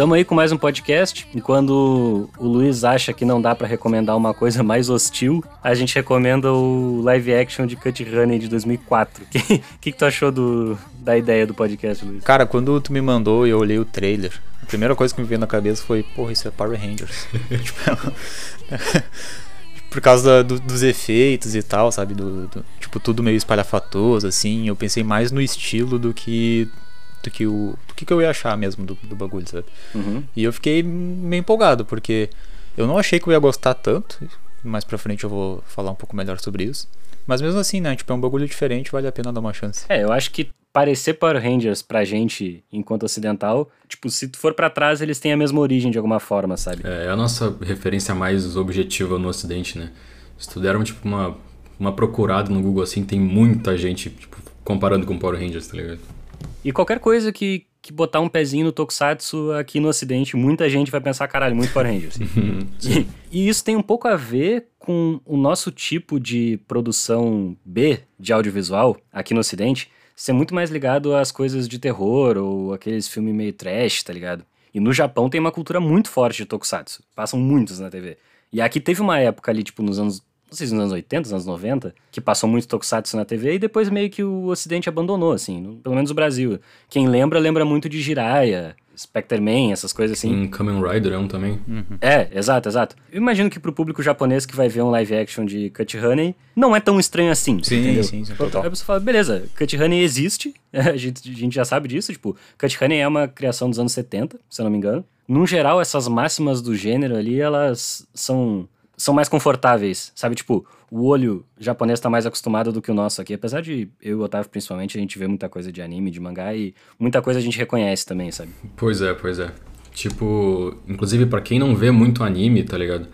Tamo aí com mais um podcast. E quando o Luiz acha que não dá para recomendar uma coisa mais hostil, a gente recomenda o live action de Cut Honey de 2004. O que, que, tu achou do, da ideia do podcast, Luiz? Cara, quando tu me mandou e eu olhei o trailer, a primeira coisa que me veio na cabeça foi, porra, isso é Power Rangers. tipo, por causa do, dos efeitos e tal, sabe? Do, do, tipo, tudo meio espalhafatoso, assim. Eu pensei mais no estilo do que do que o do que, que eu ia achar mesmo do, do bagulho, sabe? Uhum. E eu fiquei meio empolgado, porque eu não achei que eu ia gostar tanto. Mais pra frente eu vou falar um pouco melhor sobre isso. Mas mesmo assim, né? Tipo, é um bagulho diferente, vale a pena dar uma chance. É, eu acho que parecer Power Rangers pra gente, enquanto ocidental, tipo, se tu for para trás, eles têm a mesma origem de alguma forma, sabe? É, é a nossa referência mais objetiva no ocidente, né? Se tu der tipo, uma, uma procurada no Google assim, tem muita gente, tipo, comparando com Power Rangers, tá ligado? E qualquer coisa que, que botar um pezinho no Tokusatsu aqui no Ocidente, muita gente vai pensar, caralho, muito Power Rangers. e, e, isso tem um pouco a ver com o nosso tipo de produção B de audiovisual aqui no Ocidente ser muito mais ligado às coisas de terror ou aqueles filmes meio trash, tá ligado? E no Japão tem uma cultura muito forte de Tokusatsu. Passam muitos na TV. E aqui teve uma época ali, tipo, nos anos não sei se nos anos 80, nos anos 90, que passou muito Tokusatsu na TV e depois meio que o Ocidente abandonou, assim, no, pelo menos o Brasil. Quem lembra, lembra muito de Jiraiya, Spectre-Man, essas coisas assim. Um Kamen Rider é um também. Uhum. É, exato, exato. Eu imagino que pro público japonês que vai ver um live action de Cut Honey, não é tão estranho assim, sim, entendeu? Sim, sim, total. Aí você fala, beleza, Cut Honey existe, a gente, a gente já sabe disso, tipo, Cut Honey é uma criação dos anos 70, se eu não me engano. Num geral, essas máximas do gênero ali, elas são são mais confortáveis, sabe? Tipo, o olho japonês tá mais acostumado do que o nosso aqui. Apesar de eu e o Otávio, principalmente, a gente vê muita coisa de anime, de mangá e muita coisa a gente reconhece também, sabe? Pois é, pois é. Tipo, inclusive para quem não vê muito anime, tá ligado?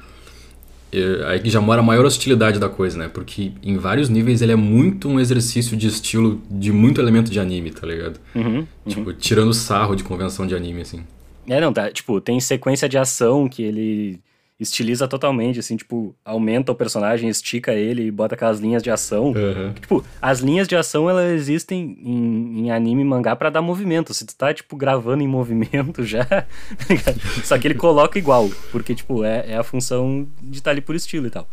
É, aí que já mora a maior hostilidade da coisa, né? Porque em vários níveis ele é muito um exercício de estilo de muito elemento de anime, tá ligado? Uhum, uhum. Tipo, tirando sarro de convenção de anime, assim. É, não, tá. Tipo, tem sequência de ação que ele estiliza totalmente, assim, tipo, aumenta o personagem, estica ele e bota aquelas linhas de ação. Uhum. Tipo, as linhas de ação, elas existem em, em anime e mangá para dar movimento. Se tu tá, tipo, gravando em movimento já, tá Só que ele coloca igual, porque, tipo, é, é a função de estar tá ali por estilo e tal.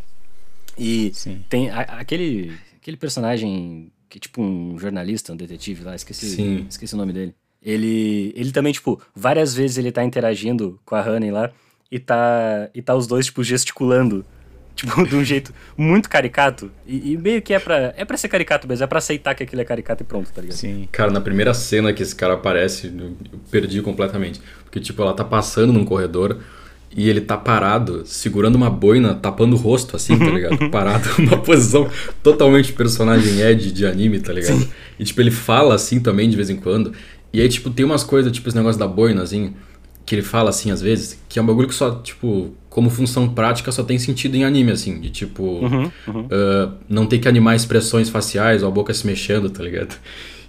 E Sim. tem a, aquele, aquele personagem que é tipo um jornalista, um detetive lá, esqueci, Sim. esqueci o nome dele. Ele, ele também, tipo, várias vezes ele tá interagindo com a Honey lá, e tá, e tá os dois, tipo, gesticulando. Tipo, de um jeito muito caricato. E, e, meio que é pra, é pra ser caricato mesmo, é pra aceitar que aquilo é caricato e pronto, tá ligado? Sim. Cara, na primeira cena que esse cara aparece, eu perdi completamente. Porque, tipo, ela tá passando num corredor e ele tá parado, segurando uma boina, tapando o rosto, assim, tá ligado? Parado, numa posição totalmente personagem Ed de anime, tá ligado? Sim. E, tipo, ele fala assim também de vez em quando. E aí, tipo, tem umas coisas, tipo, esse negócio da boina, assim que ele fala assim às vezes, que é um bagulho que só, tipo, como função prática só tem sentido em anime, assim, de tipo, uhum, uhum. Uh, não ter que animar expressões faciais ou a boca se mexendo, tá ligado?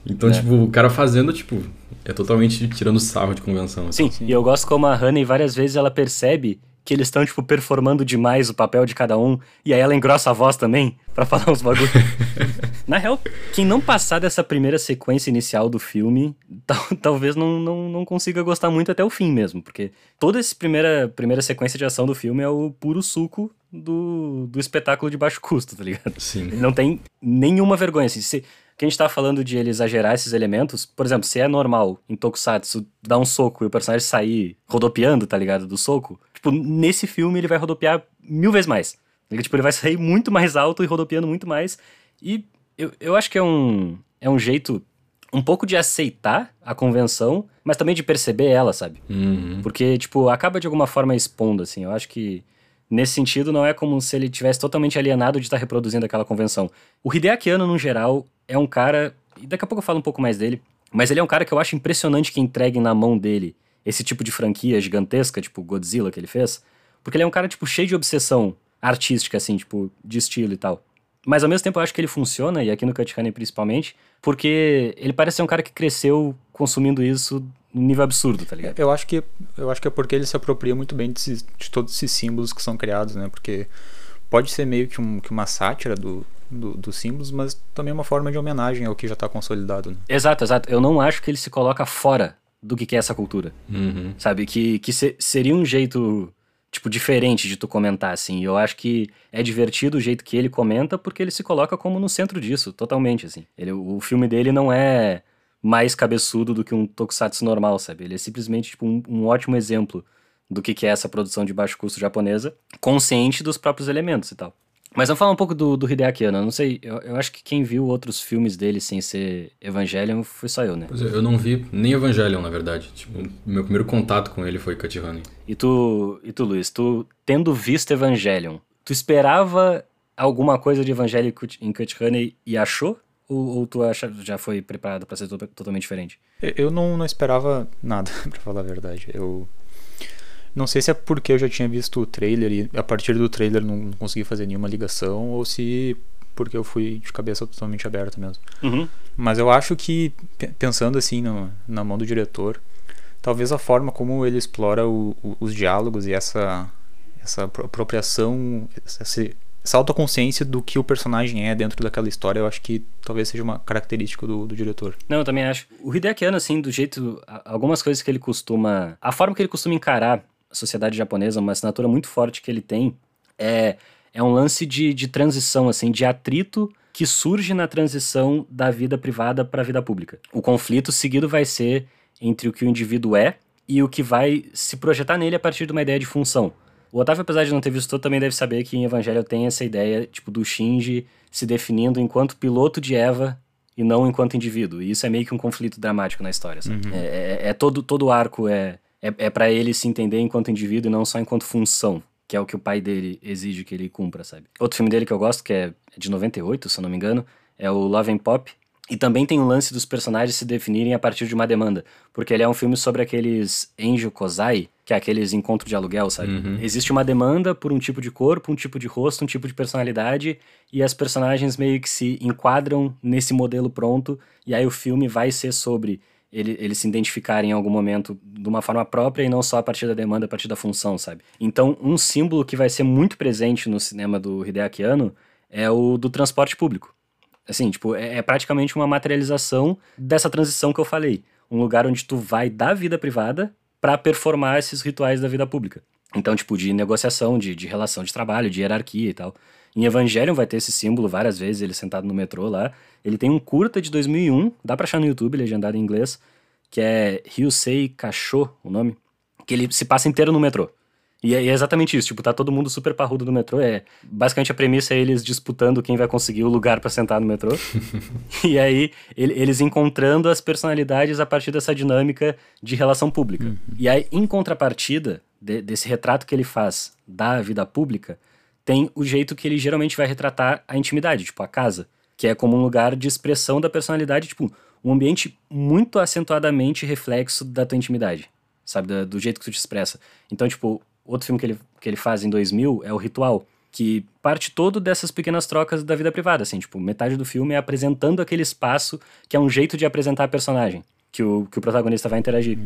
Então, é. tipo, o cara fazendo, tipo, é totalmente tirando sarro de convenção. Assim. Sim, Sim, e eu gosto como a Honey várias vezes ela percebe que eles estão, tipo, performando demais o papel de cada um, e aí ela engrossa a voz também para falar uns bagulhos. Na real, quem não passar dessa primeira sequência inicial do filme, tal, talvez não, não, não consiga gostar muito até o fim mesmo, porque toda essa primeira, primeira sequência de ação do filme é o puro suco do, do espetáculo de baixo custo, tá ligado? Sim. Não tem nenhuma vergonha. Assim, se, que a gente tá falando de ele exagerar esses elementos, por exemplo, se é normal em Tokusatsu dar um soco e o personagem sair rodopiando, tá ligado? Do soco, tipo, nesse filme ele vai rodopiar mil vezes mais. Tipo, ele vai sair muito mais alto e rodopiando muito mais. E eu, eu acho que é um, é um jeito um pouco de aceitar a convenção, mas também de perceber ela, sabe? Uhum. Porque, tipo, acaba de alguma forma expondo, assim. Eu acho que, nesse sentido, não é como se ele tivesse totalmente alienado de estar reproduzindo aquela convenção. O Hideaki Anno, no geral, é um cara... E daqui a pouco eu falo um pouco mais dele. Mas ele é um cara que eu acho impressionante que entregue na mão dele esse tipo de franquia gigantesca, tipo Godzilla que ele fez. Porque ele é um cara, tipo, cheio de obsessão artística, assim, tipo, de estilo e tal. Mas ao mesmo tempo eu acho que ele funciona, e aqui no Cut Honey principalmente, porque ele parece ser um cara que cresceu consumindo isso num nível absurdo, tá ligado? Eu acho que, eu acho que é porque ele se apropria muito bem de, de todos esses símbolos que são criados, né? Porque pode ser meio que, um, que uma sátira do, do, dos símbolos, mas também uma forma de homenagem ao que já está consolidado. Né? Exato, exato. Eu não acho que ele se coloca fora do que, que é essa cultura. Uhum. Sabe? Que, que se- seria um jeito, tipo, diferente de tu comentar, assim. E eu acho que é divertido o jeito que ele comenta, porque ele se coloca como no centro disso, totalmente, assim. Ele, o filme dele não é mais cabeçudo do que um tokusatsu normal, sabe? Ele é simplesmente, tipo, um, um ótimo exemplo do que, que é essa produção de baixo custo japonesa, consciente dos próprios elementos e tal. Mas vamos falar um pouco do, do Hideaki Anno. Eu não sei, eu, eu acho que quem viu outros filmes dele sem ser Evangelion foi só eu, né? Pois é, eu não vi nem Evangelion, na verdade. Tipo, meu primeiro contato com ele foi Cut Honey. E tu, e tu, Luiz, tu tendo visto Evangelion, tu esperava alguma coisa de Evangelion em Cut Honey e achou? Ou, ou tu acha, já foi preparado pra ser to- totalmente diferente? Eu não, não esperava nada, pra falar a verdade. Eu não sei se é porque eu já tinha visto o trailer e a partir do trailer não, consegui fazer nenhuma ligação ou se porque eu fui de cabeça totalmente aberta mesmo. Uhum. Mas eu acho que, pe- pensando assim no- na mão do diretor, talvez a forma como ele explora o- o- os diálogos e essa, essa apro- apropriação, essa, essa autoconsciência do que o personagem é dentro daquela história, eu acho que talvez seja uma característica do, do diretor. Não, eu também acho. O Hideaki Anno, assim, do jeito... Algumas coisas que ele costuma... A forma que ele costuma encarar sociedade japonesa, uma assinatura muito forte que ele tem, é, é um lance de, de transição, assim, de atrito que surge na transição da vida privada para a vida pública. O conflito seguido vai ser entre o que o indivíduo é e o que vai se projetar nele a partir de uma ideia de função. O Otávio, apesar de não ter visto todo, também deve saber que em Evangelho tem essa ideia, tipo, do Shinji se definindo enquanto piloto de Eva e não enquanto indivíduo. E isso é meio que um conflito dramático na história, sabe? É, é- é todo, todo o arco é, é, é para ele se entender enquanto indivíduo e não só enquanto função, que é o que o pai dele exige que ele cumpra, sabe? Outro filme dele que eu gosto, que é de 98, se eu não me engano, é o Love and Pop. E também tem o lance dos personagens se definirem a partir de uma demanda. Porque ele é um filme sobre aqueles Enjo Kozai, que é aqueles encontros de aluguel, sabe? Existe uma demanda por um tipo de corpo, um tipo de rosto, um tipo de personalidade, e as personagens meio que se enquadram nesse modelo pronto, e aí o filme vai ser sobre ele- eles se identificarem em algum momento de uma forma própria e não só a partir da demanda, a partir da função, sabe? Então, um símbolo que vai ser muito presente no cinema do Hideaki Anno é o do transporte público. Assim, tipo, é, é praticamente uma materialização dessa transição que eu falei. Um lugar onde tu vai da vida privada para performar esses rituais da vida pública. Então, tipo, de negociação, de, de relação de trabalho, de hierarquia e tal. Em Evangelion vai ter esse símbolo várias vezes, ele sentado no metrô lá. Ele tem um curta de 2001, dá pra achar no YouTube, legendado em inglês, que é Ryusei Kasho, o nome, que ele se passa inteiro no metrô. E é e é exatamente isso, tipo, tá todo mundo super parrudo no metrô, é... Basicamente a premissa é eles disputando quem vai conseguir o lugar pra sentar no metrô. e aí ele- eles encontrando as personalidades a partir dessa dinâmica de relação pública. E aí, em contrapartida de- desse retrato que ele faz da vida pública, tem o jeito que ele geralmente vai retratar a intimidade, tipo, a casa, que é como um lugar de expressão da personalidade, tipo, um ambiente muito acentuadamente reflexo da tua intimidade, sabe, da- do jeito que tu te expressa. Então, tipo, outro filme que ele, que ele faz em 2000 é o Ritual, que parte todo dessas pequenas trocas da vida privada, assim, tipo, metade do filme é apresentando aquele espaço que é um jeito de apresentar a personagem, que o, que o protagonista vai interagir.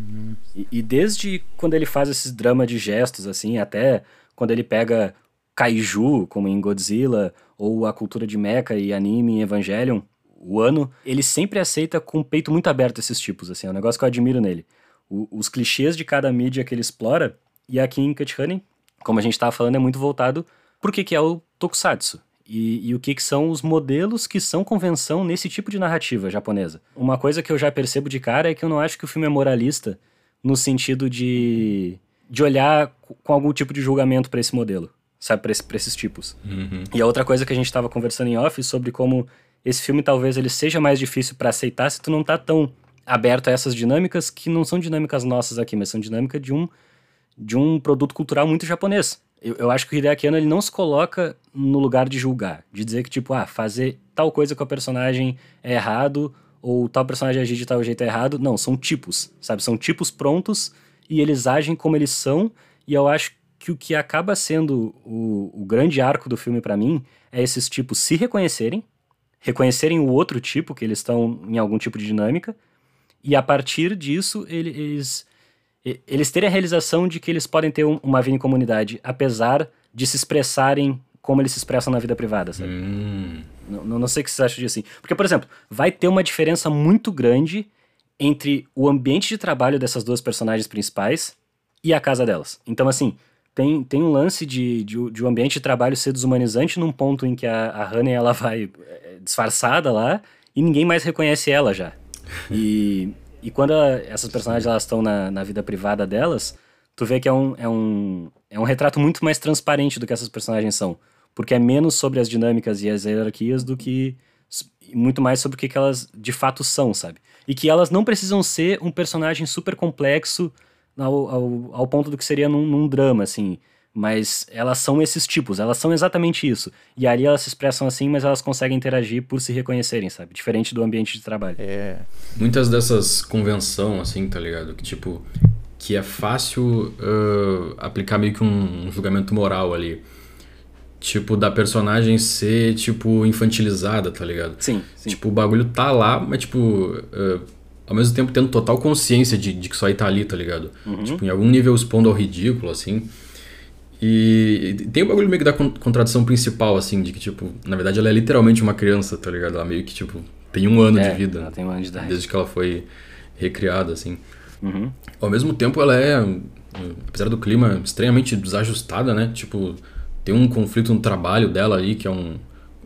E, e desde quando ele faz esses dramas de gestos, assim, até quando ele pega kaiju, como em Godzilla, ou a cultura de mecha e anime em Evangelion, o ano, ele sempre aceita com o peito muito aberto esses tipos, assim, é um negócio que eu admiro nele. O- os clichês de cada mídia que ele explora, e aqui em Cut Honey, como a gente tava falando, é muito voltado pro que, que é o tokusatsu. E, e o que, que são os modelos que são convenção nesse tipo de narrativa japonesa. Uma coisa que eu já percebo de cara é que eu não acho que o filme é moralista no sentido de, de olhar co- com algum tipo de julgamento para esse modelo, sabe, para esse, esses tipos. E a outra coisa que a gente tava conversando em off sobre como esse filme talvez ele seja mais difícil para aceitar se tu não tá tão aberto a essas dinâmicas que não são dinâmicas nossas aqui, mas são dinâmicas de um de um produto cultural muito japonês. Eu, eu acho que o Hideaki Anno, ele não se coloca no lugar de julgar, de dizer que, tipo, ah, fazer tal coisa com a personagem é errado, ou tal personagem agir de tal jeito é errado. Não, são tipos, sabe? São tipos prontos e eles agem como eles são, e eu acho que o que acaba sendo o, o grande arco do filme pra mim é esses tipos se reconhecerem, reconhecerem o outro tipo, que eles estão em algum tipo de dinâmica, e a partir disso ele- eles eles terem a realização de que eles podem ter um- uma vida em comunidade, apesar de se expressarem como eles se expressam na vida privada, sabe? Hum. Não, não- sei o que você acha disso assim. Porque, por exemplo, vai ter uma diferença muito grande entre o ambiente de trabalho dessas duas personagens principais e a casa delas. Então, assim, tem, tem um lance de, de, de o ambiente de trabalho ser desumanizante num ponto em que a, a Honey, ela vai é, disfarçada lá e ninguém mais reconhece ela já. E, e quando a, essas personagens elas estão na, na vida privada delas, tu vê que é um, é, um, é um retrato muito mais transparente do que essas personagens são. Porque é menos sobre as dinâmicas e as hierarquias do que muito mais sobre o que, que elas de fato são, sabe? E que elas não precisam ser um personagem super complexo ao, ao, ao ponto do que seria num, num drama, assim. Mas elas são esses tipos, elas são exatamente isso. E ali elas se expressam assim, mas elas conseguem interagir por se reconhecerem, sabe? Diferente do ambiente de trabalho. É. Muitas dessas convenção, assim, tá ligado? Que tipo, que é fácil uh, aplicar meio que um, um julgamento moral ali tipo, da personagem ser, tipo, infantilizada, tá ligado? Sim, sim. Tipo, o bagulho tá lá, mas, tipo, uh, ao mesmo tempo tendo total consciência de, de que isso aí tá ali, tá ligado? Uhum. Tipo, em algum nível expondo ao ridículo, assim. E, e tem o bagulho meio que da contradição principal, assim, de que, tipo, na verdade ela é literalmente uma criança, tá ligado? Ela meio que, tipo, tem um ano é, de vida. Ela tem um ano de idade. Desde que ela foi recriada, assim. Uhum. Ao mesmo tempo, ela é, apesar do clima extremamente desajustada, né? Tipo, tem um conflito no trabalho dela ali, que é um,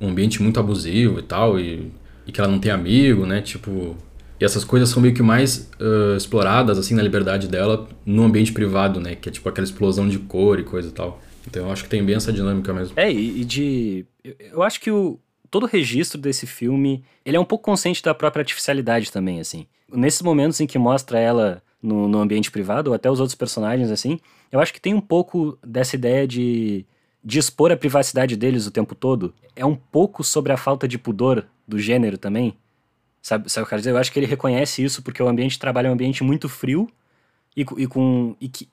um ambiente muito abusivo e tal, e, e, que ela não tem amigo, né? Tipo. E essas coisas são meio que mais uh, exploradas, assim, na liberdade dela no ambiente privado, né? Que é tipo aquela explosão de cor e coisa e tal. Então eu acho que tem bem essa dinâmica mesmo. É, e de. Eu acho que o, todo o registro desse filme, ele é um pouco consciente da própria artificialidade também, assim. Nesses momentos em que mostra ela no, no ambiente privado, ou até os outros personagens, assim, eu acho que tem um pouco dessa ideia de de expor a privacidade deles o tempo todo é um pouco sobre a falta de pudor do gênero também. Sabe, sabe o que eu quero dizer? Eu acho que ele reconhece isso porque o ambiente de trabalho é um ambiente muito frio e, e com. E que,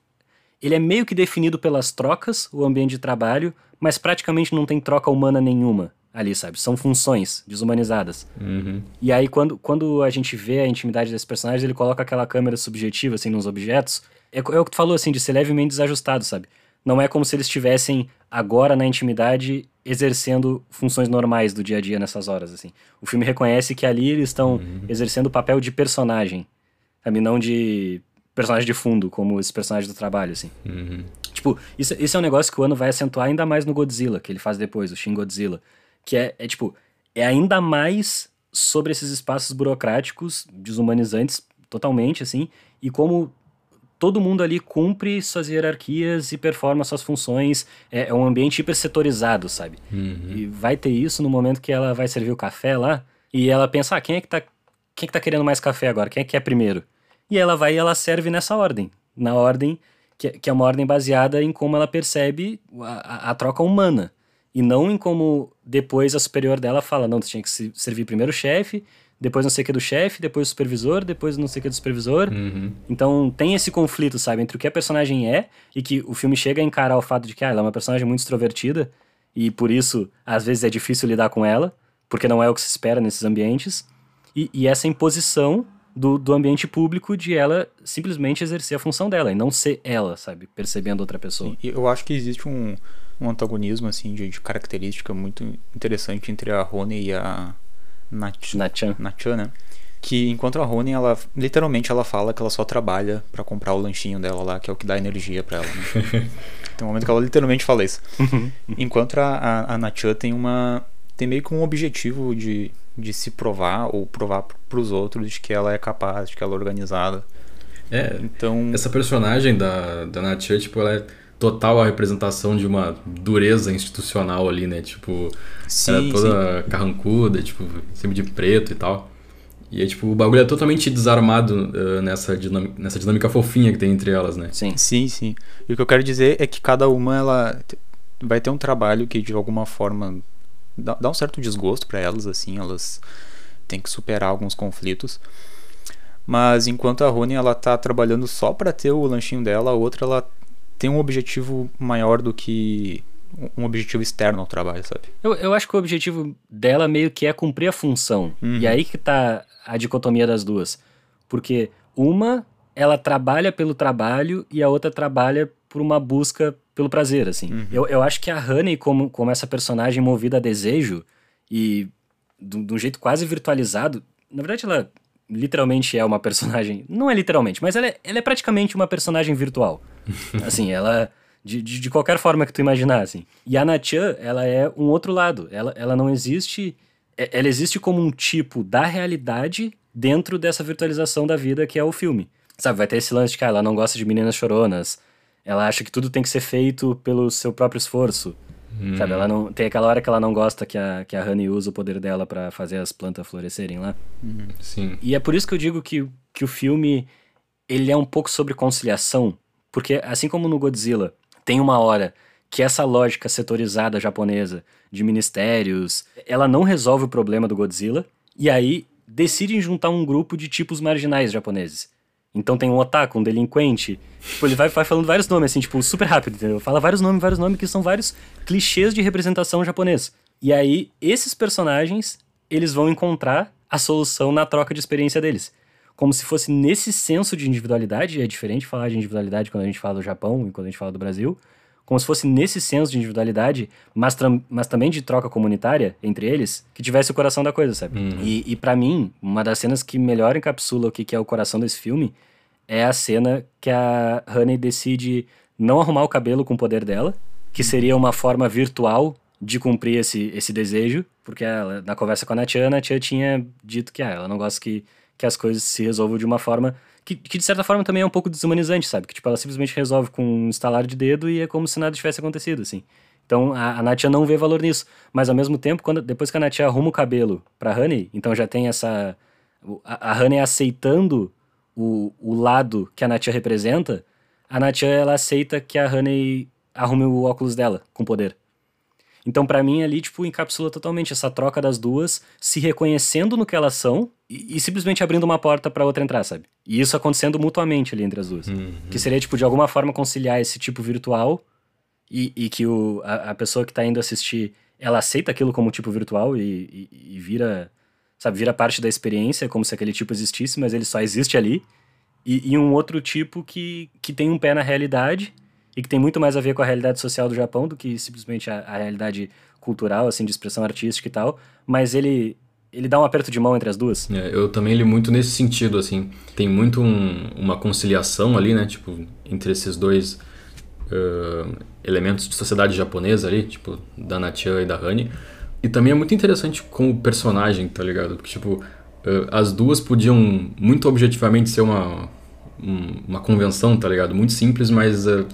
ele é meio que definido pelas trocas, o ambiente de trabalho, mas praticamente não tem troca humana nenhuma ali, sabe? São funções desumanizadas. Uhum. E aí, quando, quando a gente vê a intimidade desse personagem, ele coloca aquela câmera subjetiva, assim, nos objetos. É, é o que tu falou, assim, de ser levemente desajustado, sabe? Não é como se eles estivessem agora na intimidade exercendo funções normais do dia a dia nessas horas, assim. O filme reconhece que ali eles estão uhum. exercendo o papel de personagem, sabe? Não de personagem de fundo, como esse personagem do trabalho, assim. Uhum. Tipo, isso, isso é um negócio que o ano vai acentuar ainda mais no Godzilla, que ele faz depois, o Shin Godzilla. Que é, é tipo, é ainda mais sobre esses espaços burocráticos, desumanizantes totalmente, assim, e como todo mundo ali cumpre suas hierarquias e performa suas funções. É, é um ambiente hipersetorizado, sabe? Uhum. E vai ter isso no momento que ela vai servir o café lá e ela pensa, ah, quem é que tá, quem é que tá querendo mais café agora? Quem é que é primeiro? E ela vai e ela serve nessa ordem. Na ordem, que, que é uma ordem baseada em como ela percebe a, a, a troca humana. E não em como depois a superior dela fala, não, tu tinha que servir primeiro o chefe, depois não sei o que do chefe, depois do supervisor, depois não sei o que do supervisor. Uhum. Então tem esse conflito, sabe, entre o que a personagem é e que o filme chega a encarar o fato de que ah, ela é uma personagem muito extrovertida e por isso às vezes é difícil lidar com ela, porque não é o que se espera nesses ambientes. E, e essa imposição do, do ambiente público de ela simplesmente exercer a função dela e não ser ela, sabe, percebendo outra pessoa. E eu acho que existe um, um antagonismo assim de, de característica muito interessante entre a Rony e a Nach Nachan. Nachan, né? Que enquanto a Rony, ela literalmente ela fala que ela só trabalha para comprar o lanchinho dela lá, que é o que dá energia para ela, né? tem um momento que ela literalmente fala isso. Uhum. enquanto a, a, a Nachan tem uma tem meio que um objetivo de, de se provar ou provar para os outros de que ela é capaz, de que ela é organizada. É, então essa personagem da, da Nachan, tipo, ela é total a representação de uma dureza institucional ali, né? Tipo, sim, era toda sim. carrancuda, tipo, sempre de preto e tal. E aí, tipo, o bagulho é totalmente desarmado uh, nessa, dinâmica, nessa dinâmica fofinha que tem entre elas, né? Sim. Sim, sim. E o que eu quero dizer é que cada uma, ela vai ter um trabalho que, de alguma forma, dá, dá um certo desgosto para elas, assim, elas têm que superar alguns conflitos. Mas enquanto a Rony, ela tá trabalhando só para ter o lanchinho dela, a outra, ela tem um objetivo maior do que um objetivo externo ao trabalho, sabe? Eu, eu acho que o objetivo dela meio que é cumprir a função. Uhum. E aí que tá a dicotomia das duas. Porque uma, ela trabalha pelo trabalho e a outra trabalha por uma busca pelo prazer, assim. Uhum. Eu, eu acho que a Honey, como, como essa personagem movida a desejo e de um jeito quase virtualizado, na verdade ela literalmente é uma personagem. Não é literalmente, mas ela é, ela é praticamente uma personagem virtual. assim, ela. De, de, de, qualquer forma que tu imaginar, assim. E a Nachan, ela é um outro lado. Ela, ela não existe. É, ela existe como um tipo da realidade dentro dessa virtualização da vida que é o filme. Sabe, vai ter esse lance de que ah, ela não gosta de meninas choronas. Ela acha que tudo tem que ser feito pelo seu próprio esforço. Hum. Sabe, ela não. Tem aquela hora que ela não gosta que a, que a Honey usa o poder dela para fazer as plantas florescerem lá. Uhum. Sim. E é por isso que eu digo que, que o filme ele é um pouco sobre conciliação. Porque assim como no Godzilla, tem uma hora que essa lógica setorizada japonesa de ministérios, ela não resolve o problema do Godzilla, e aí decidem juntar um grupo de tipos marginais japoneses. Então tem um otaku, um delinquente. Tipo, ele vai, vai falando vários nomes, assim, tipo, super rápido, entendeu? Fala vários nomes, vários nomes, que são vários clichês de representação japonês. E aí, esses personagens, eles vão encontrar a solução na troca de experiência deles. Como se fosse nesse senso de individualidade, é diferente falar de individualidade quando a gente fala do Japão e quando a gente fala do Brasil, como se fosse nesse senso de individualidade, mas, mas também de troca comunitária entre eles, que tivesse o coração da coisa, sabe? Uhum. E, e para mim, uma das cenas que melhor encapsula o que, que é o coração desse filme é a cena que a Honey decide não arrumar o cabelo com o poder dela, que seria uma forma virtual de cumprir esse, esse desejo, porque ela, na conversa com a Natia, a Natia tinha dito que ah, ela não gosta que, que as coisas se resolvam de uma forma que, que, de certa forma também é um pouco desumanizante, sabe? Que tipo, ela simplesmente resolve com um estalar de dedo e é como se nada tivesse acontecido, assim. Então a, a Natia não vê valor nisso. Mas ao mesmo tempo, quando, depois que a Natia arruma o cabelo pra Honey, então já tem essa. A, a Honey aceitando o, o lado que a Natia representa, a Natia ela aceita que a Honey arrume o óculos dela com poder. Então, para mim, ali, tipo, encapsula totalmente essa troca das duas, se reconhecendo no que elas são e, e simplesmente abrindo uma porta para outra entrar, sabe? E isso acontecendo mutuamente ali entre as duas. Uhum. Que seria, tipo, de alguma forma conciliar esse tipo virtual e, e que o, a, a, pessoa que tá indo assistir, ela aceita aquilo como tipo virtual e, e, e, vira, sabe, vira parte da experiência, como se aquele tipo existisse, mas ele só existe ali. E, e um outro tipo que, que tem um pé na realidade e que tem muito mais a ver com a realidade social do Japão do que simplesmente a, a realidade cultural, assim, de expressão artística e tal, mas ele ele dá um aperto de mão entre as duas. É, eu também li muito nesse sentido, assim. Tem muito um, uma conciliação ali, né? Tipo, entre esses dois uh, elementos de sociedade japonesa ali, tipo, da Natia e da Hani. E também é muito interessante com o personagem, tá ligado? Porque, tipo, uh, as duas podiam muito objetivamente ser uma, um, uma convenção, tá ligado? Muito simples, mas uh,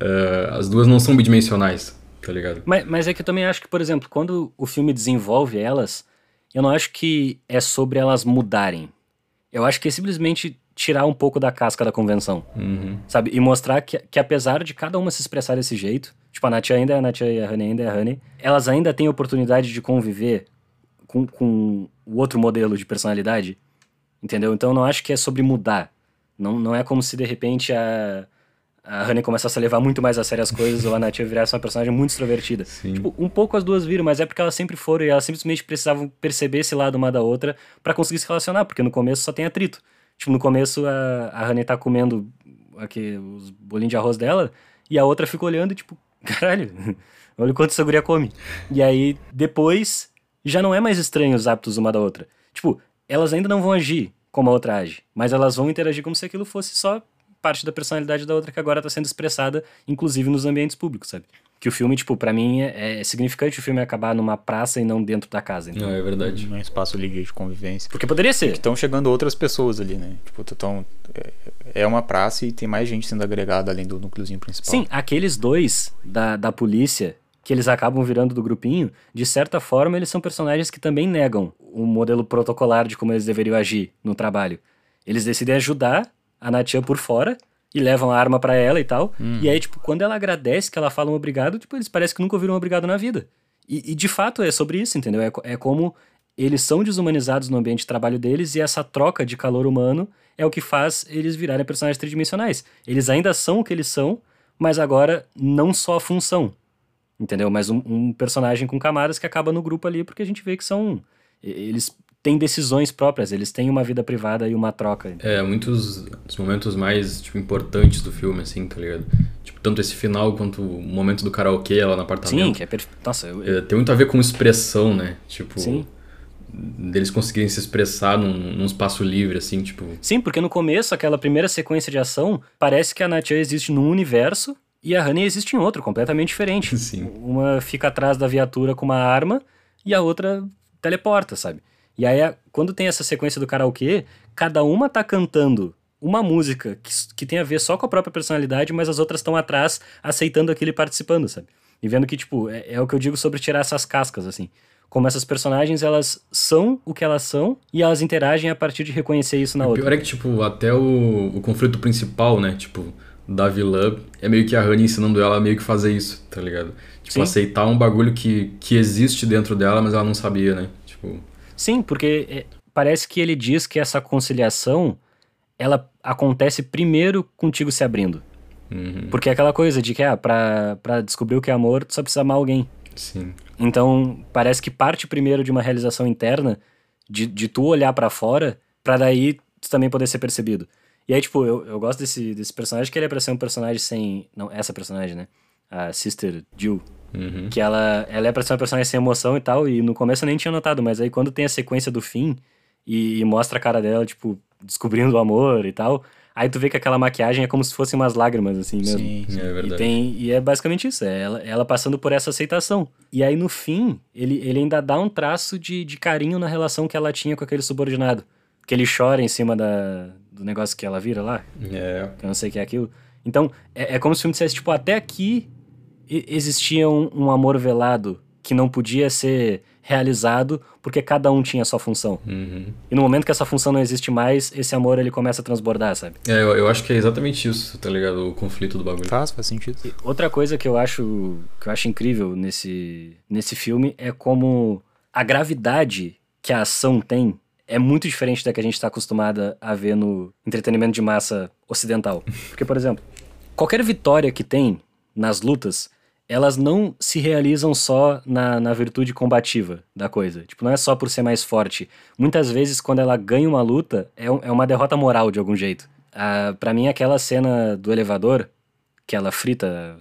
uh, as duas não são bidimensionais, tá ligado? Mas, mas é que eu também acho que, por exemplo, quando o filme desenvolve elas, eu não acho que é sobre elas mudarem. Eu acho que é simplesmente tirar um pouco da casca da convenção, uhum. sabe? E mostrar que, que apesar de cada uma se expressar desse jeito, tipo, a Natia ainda é a Natia e a Honey ainda é a Honey, elas ainda têm oportunidade de conviver com, com o outro modelo de personalidade, entendeu? Então eu não acho que é sobre mudar. Não, não é como se de repente a, a Honey começasse a levar muito mais a sério as coisas ou a Natia virasse uma personagem muito extrovertida. Sim. Tipo, um pouco as duas viram, mas é porque elas sempre foram e elas simplesmente precisavam perceber esse lado uma da outra para conseguir se relacionar, porque no começo só tem atrito. Tipo, no começo a, a Honey tá comendo aqui, os bolinhos de arroz dela e a outra fica olhando tipo, caralho, olha o quanto essa guria come. E aí, depois, já não é mais estranho os hábitos uma da outra. Tipo, elas ainda não vão agir como a outra age, mas elas vão interagir como se aquilo fosse só parte da personalidade da outra que agora tá sendo expressada, inclusive nos ambientes públicos, sabe? Que o filme, tipo, para mim é, é, significante o filme acabar numa praça e não dentro da casa. Então. Não, é verdade. Num espaço livre de convivência. Porque poderia ser. Estão chegando outras pessoas ali, né? Tipo, tão, é, é uma praça e tem mais gente sendo agregada além do núcleozinho principal. Sim, aqueles dois da, da polícia que eles acabam virando do grupinho, de certa forma eles são personagens que também negam o modelo protocolar de como eles deveriam agir no trabalho. Eles decidem ajudar a Natia por fora e levam a arma para ela e tal. Hum. E aí, tipo, quando ela agradece que ela fala um obrigado, tipo, eles parecem que nunca ouviram um obrigado na vida. E, e de fato é sobre isso, entendeu? É, é como eles são desumanizados no ambiente de trabalho deles e essa troca de calor humano é o que faz eles virarem personagens tridimensionais. Eles ainda são o que eles são, mas agora não só a função, entendeu? Mas um, um personagem com camadas que acaba no grupo ali porque a gente vê que são. Eles têm decisões próprias, eles têm uma vida privada e uma troca. É, muitos dos momentos mais tipo, importantes do filme, assim, tá ligado? Tipo, tanto esse final quanto o momento do karaokê lá no apartamento. Sim, que é perfeito. Nossa, eu... é, tem muito a ver com expressão, né? Tipo, Sim. deles conseguirem se expressar num, num, espaço livre, assim, tipo. Sim, porque no começo, aquela primeira sequência de ação, parece que a Natia existe num universo e a Honey existe em outro, completamente diferente. Sim. Uma fica atrás da viatura com uma arma e a outra teleporta, sabe? E aí, quando tem essa sequência do karaokê, cada uma tá cantando uma música que, que tem a ver só com a própria personalidade, mas as outras estão atrás aceitando aquilo e participando, sabe? E vendo que, tipo, é, é o que eu digo sobre tirar essas cascas, assim como essas personagens elas são o que elas são e elas interagem a partir de reconhecer isso na o outra. Pior é que, tipo, até o, o conflito principal, né? Tipo, da vilã é meio que a Honey ensinando ela a meio que fazer isso, tá ligado? Tipo, Sim. aceitar um bagulho que, que existe dentro dela, mas ela não sabia, né? Tipo... Sim, porque é, parece que ele diz que essa conciliação ela acontece primeiro contigo se abrindo. Uhum. Porque é aquela coisa de que, ah, pra, pra descobrir o que é amor, tu só precisa amar alguém. Sim. Então, parece que parte primeiro de uma realização interna, de, de tu olhar para fora, para daí tu também poder ser percebido. E aí, tipo, eu, eu gosto desse, desse personagem, que ele é pra ser um personagem sem... Não, essa personagem, né? A Sister Jill. Uhum. Que ela, ela é pra ser uma personagem sem emoção e tal, e no começo eu nem tinha notado, mas aí quando tem a sequência do fim, e, e mostra a cara dela, tipo, descobrindo o amor e tal, Aí tu vê que aquela maquiagem é como se fossem umas lágrimas, assim mesmo. Sim, sim. é verdade. E, tem, e é basicamente isso, é ela, ela passando por essa aceitação. E aí no fim, ele, ele ainda dá um traço de, de carinho na relação que ela tinha com aquele subordinado. Que ele chora em cima da, do negócio que ela vira lá. É. Que eu não sei o que é aquilo. Então, é, é como se o filme dissesse, tipo, até aqui existia um, um amor velado que não podia ser realizado porque cada um tinha a sua função. Uhum. E no momento que essa função não existe mais, esse amor ele começa a transbordar, sabe? É, eu, eu acho que é exatamente isso, tá ligado? O conflito do bagulho. Faz, faz sentido. E outra coisa que eu acho que eu acho incrível nesse, nesse filme é como a gravidade que a ação tem é muito diferente da que a gente está acostumada a ver no entretenimento de massa ocidental. Porque, por exemplo, qualquer vitória que tem nas lutas elas não se realizam só na, na virtude combativa da coisa. Tipo, não é só por ser mais forte. Muitas vezes, quando ela ganha uma luta, é, um, é uma derrota moral de algum jeito. Ah, para mim, aquela cena do elevador, que ela frita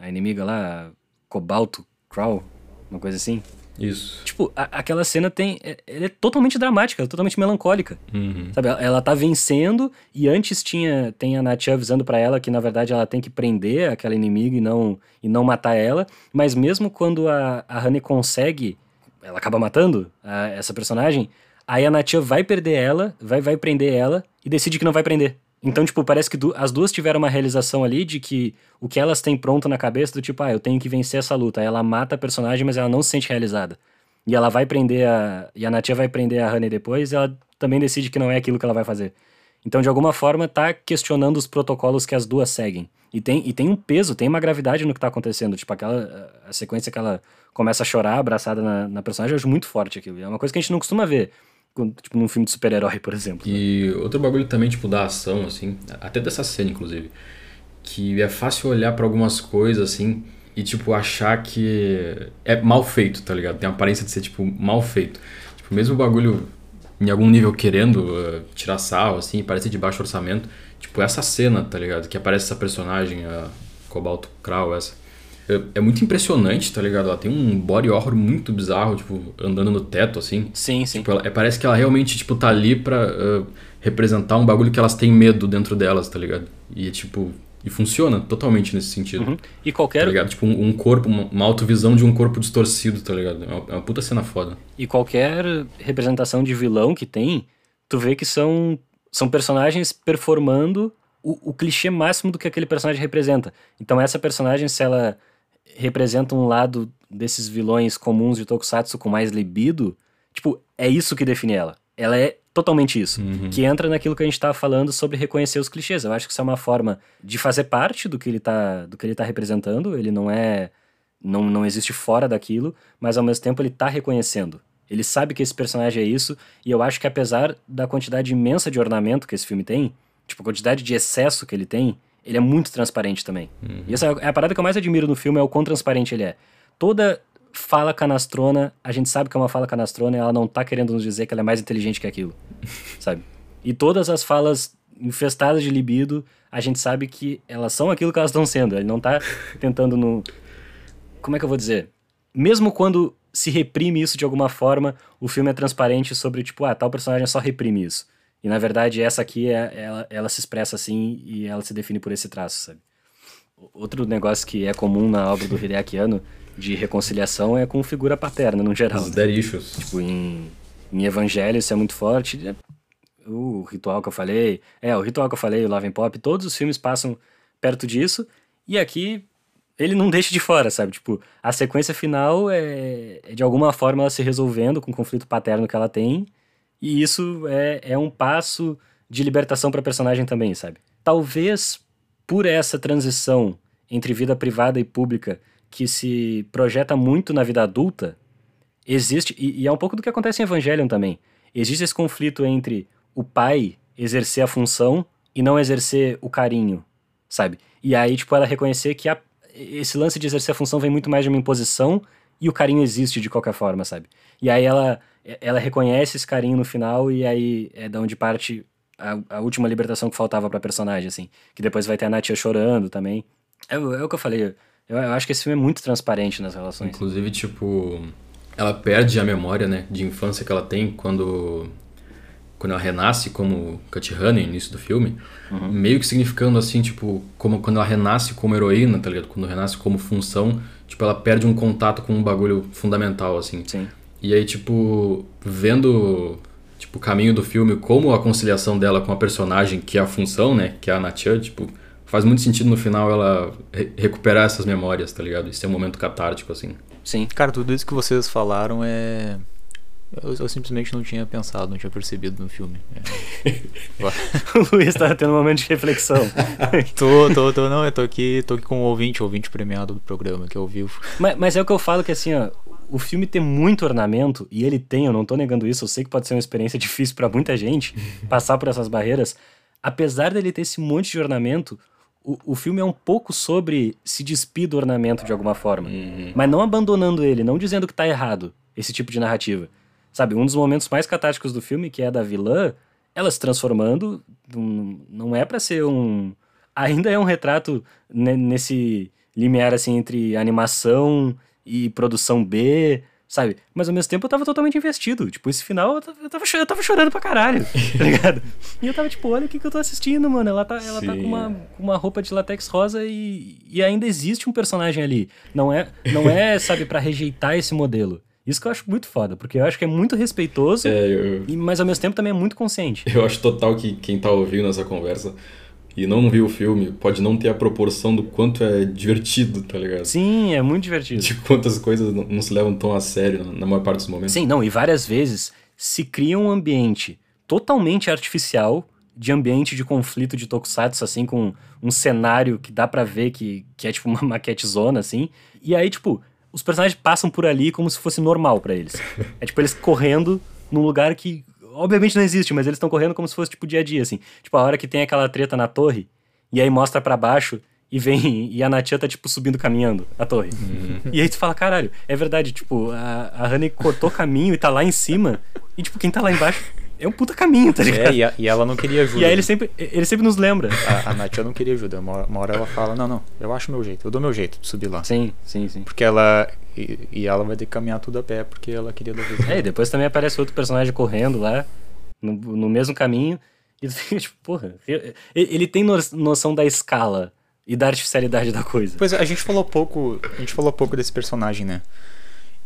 a inimiga lá, Cobalto Crow, uma coisa assim. Isso. Tipo, a, aquela cena tem. É, ela é totalmente dramática, totalmente melancólica. Uhum. Sabe? Ela, ela tá vencendo e antes tinha. Tem a Natia avisando para ela que, na verdade, ela tem que prender aquela inimiga e não, e não matar ela. Mas mesmo quando a, a Honey consegue. Ela acaba matando a, essa personagem. Aí a Natia vai perder ela, vai, vai prender ela e decide que não vai prender. Então, tipo, parece que du as duas tiveram uma realização ali de que o que elas têm pronto na cabeça do tipo, ah, eu tenho que vencer essa luta. Aí ela mata a personagem, mas ela não se sente realizada. E ela vai prender a. E a Natia vai prender a Honey depois, e ela também decide que não é aquilo que ela vai fazer. Então, de alguma forma, tá questionando os protocolos que as duas seguem. E tem, e tem um peso, tem uma gravidade no que tá acontecendo. Tipo, aquela. A sequência que ela começa a chorar abraçada na, na personagem, eu acho muito forte aquilo. É uma coisa que a gente não costuma ver tipo, num filme de super-herói, por exemplo. E outro bagulho também, tipo, da ação, assim, até dessa cena, inclusive, que é fácil olhar para algumas coisas, assim, e, tipo, achar que é mal feito, tá ligado? Tem a aparência de ser, tipo, mal feito. Tipo, mesmo o bagulho, em algum nível, querendo uh, tirar sal, assim, parece de baixo orçamento, tipo, essa cena, tá ligado? Que aparece essa personagem, a Cobalto Crow, essa é, é, muito impressionante, tá ligado? Ela tem um body horror muito bizarro, tipo, andando no teto, assim. Sim, sim. Tipo, ela, é, parece que ela realmente, tipo, tá ali pra uh, representar um bagulho que elas têm medo dentro delas, tá ligado? E, tipo, e funciona totalmente nesse sentido. Uhum. E qualquer. Tá ligado? Tipo, um, um corpo, uma, uma autovisão de um corpo distorcido, tá ligado? É uma, é uma puta cena foda. E qualquer representação de vilão que tem, tu vê que são, são personagens performando o, o clichê máximo do que aquele personagem representa. Então, essa personagem, se ela representa um lado desses vilões comuns de Tokusatsu com mais libido, tipo, é isso que define ela. Ela é totalmente isso. Uhum. Que entra naquilo que a gente estava falando sobre reconhecer os clichês. Eu acho que isso é uma forma de fazer parte do que ele está do que ele tá representando. Ele não é. Não, não existe fora daquilo, mas ao mesmo tempo ele está reconhecendo. Ele sabe que esse personagem é isso, e eu acho que apesar da quantidade imensa de ornamento que esse filme tem, tipo, a quantidade de excesso que ele tem, ele é muito transparente também. Uhum. E essa é a parada que eu mais admiro no filme, é o quão transparente ele é. Toda fala canastrona, a gente sabe que é uma fala canastrona e ela não tá querendo nos dizer que ela é mais inteligente que aquilo, sabe? E todas as falas infestadas de libido, a gente sabe que elas são aquilo que elas estão sendo. Ele não tá tentando no... Como é que eu vou dizer? Mesmo quando se reprime isso de alguma forma, o filme é transparente sobre, tipo, ah, tal personagem só reprime isso. E na verdade, essa aqui, é, ela, ela se expressa assim e ela se define por esse traço, sabe? Outro negócio que é comum na obra do Hideaki Anno, de reconciliação, é com figura paterna, no geral. Os dead issues. Tipo, em, em Evangelho isso é muito forte. O ritual que eu falei, é, o ritual que eu falei, o Love and Pop, todos os filmes passam perto disso. E aqui ele não deixa de fora, sabe? Tipo, a sequência final é, é de alguma forma ela se resolvendo com o conflito paterno que ela tem. E isso é, é um passo de libertação para personagem também, sabe? Talvez por essa transição entre vida privada e pública que se projeta muito na vida adulta, existe, e, e é um pouco do que acontece em Evangelion também. Existe esse conflito entre o pai exercer a função e não exercer o carinho, sabe? E aí, tipo, ela reconhecer que a, esse lance de exercer a função vem muito mais de uma imposição e o carinho existe de qualquer forma, sabe? E aí ela, ela reconhece esse carinho no final e aí é da onde parte a, a última libertação que faltava pra personagem, assim. Que depois vai ter a Natia chorando também. É, é o que eu falei. Eu, eu acho que esse filme é muito transparente nas relações. Inclusive, tipo, ela perde a memória, né, de infância que ela tem quando quando ela renasce como Kathihana no início do filme, uhum. meio que significando assim, tipo, como quando ela renasce como heroína, tá ligado? Quando renasce como função, tipo, ela perde um contato com um bagulho fundamental, assim. Sim. E aí, tipo, vendo tipo, o caminho do filme, como a conciliação dela com a personagem, que é a função, né? Que é a Natia, tipo, faz muito sentido no final ela re recuperar essas memórias, tá ligado? Isso é um momento catártico, assim. Sim. Cara, tudo isso que vocês falaram é eu, eu, simplesmente não tinha pensado, não tinha percebido no filme. É. o Luiz tá tendo um momento de reflexão. tô, tô, tô, não, eu tô aqui, tô aqui com o ouvinte, ouvinte premiado do programa, que é o vivo. Mas, mas é o que eu falo que assim, ó, o filme tem muito ornamento, e ele tem, eu não tô negando isso, eu sei que pode ser uma experiência difícil para muita gente passar por essas barreiras. Apesar dele ter esse monte de ornamento, o, o filme é um pouco sobre se despir do ornamento de alguma forma. Uhum. Mas não abandonando ele, não dizendo que tá errado esse tipo de narrativa. Sabe, um dos momentos mais catárticos do filme, que é da vilã, ela se transformando, não é para ser um. Ainda é um retrato nesse limiar assim entre animação e produção B, sabe? Mas ao mesmo tempo eu tava totalmente investido. Tipo, esse final eu tava, eu tava, eu tava chorando pra caralho, tá ligado? E eu tava tipo, olha o que, que eu tô assistindo, mano. Ela tá, ela tá com, uma, com uma roupa de latex rosa e, e ainda existe um personagem ali. Não é, não é sabe, para rejeitar esse modelo. Isso que eu acho muito foda, porque eu acho que é muito respeitoso, é, eu... e, mas ao mesmo tempo também é muito consciente. Eu acho total que quem tá ouvindo essa conversa e não viu o filme pode não ter a proporção do quanto é divertido, tá ligado? Sim, é muito divertido. De quantas coisas não, não se levam tão a sério na maior parte dos momentos. Sim, não, e várias vezes se cria um ambiente totalmente artificial de ambiente de conflito de tokusatsu, assim, com um cenário que dá para ver que, que é tipo uma maquete zona, assim. E aí, tipo, os personagens passam por ali como se fosse normal para eles. É tipo eles correndo num lugar que obviamente não existe, mas eles estão correndo como se fosse tipo dia a dia, assim. Tipo a hora que tem aquela treta na torre e aí mostra para baixo e vem e a Natia tá tipo subindo caminhando a torre. Uhum. E aí tu fala, caralho, é verdade, tipo, a, a Honey cortou caminho e tá lá em cima e tipo quem tá lá embaixo é um puta caminho, tá ligado? É, e, a, e ela não queria ajuda. E aí ele sempre, ele sempre nos lembra. A, a Natia não queria ajuda. Uma hora, uma hora ela fala, não, não, eu acho meu jeito, eu dou meu jeito de subir lá. Sim, sim, sim. Porque ela. E, e ela vai ter que caminhar tudo a pé, porque ela queria dar ajuda. É, e depois também aparece outro personagem correndo lá, no, no mesmo caminho. E tu fica tipo, porra, ele tem noção da escala e da artificialidade da coisa. Pois é, a gente falou pouco. A gente falou pouco desse personagem, né?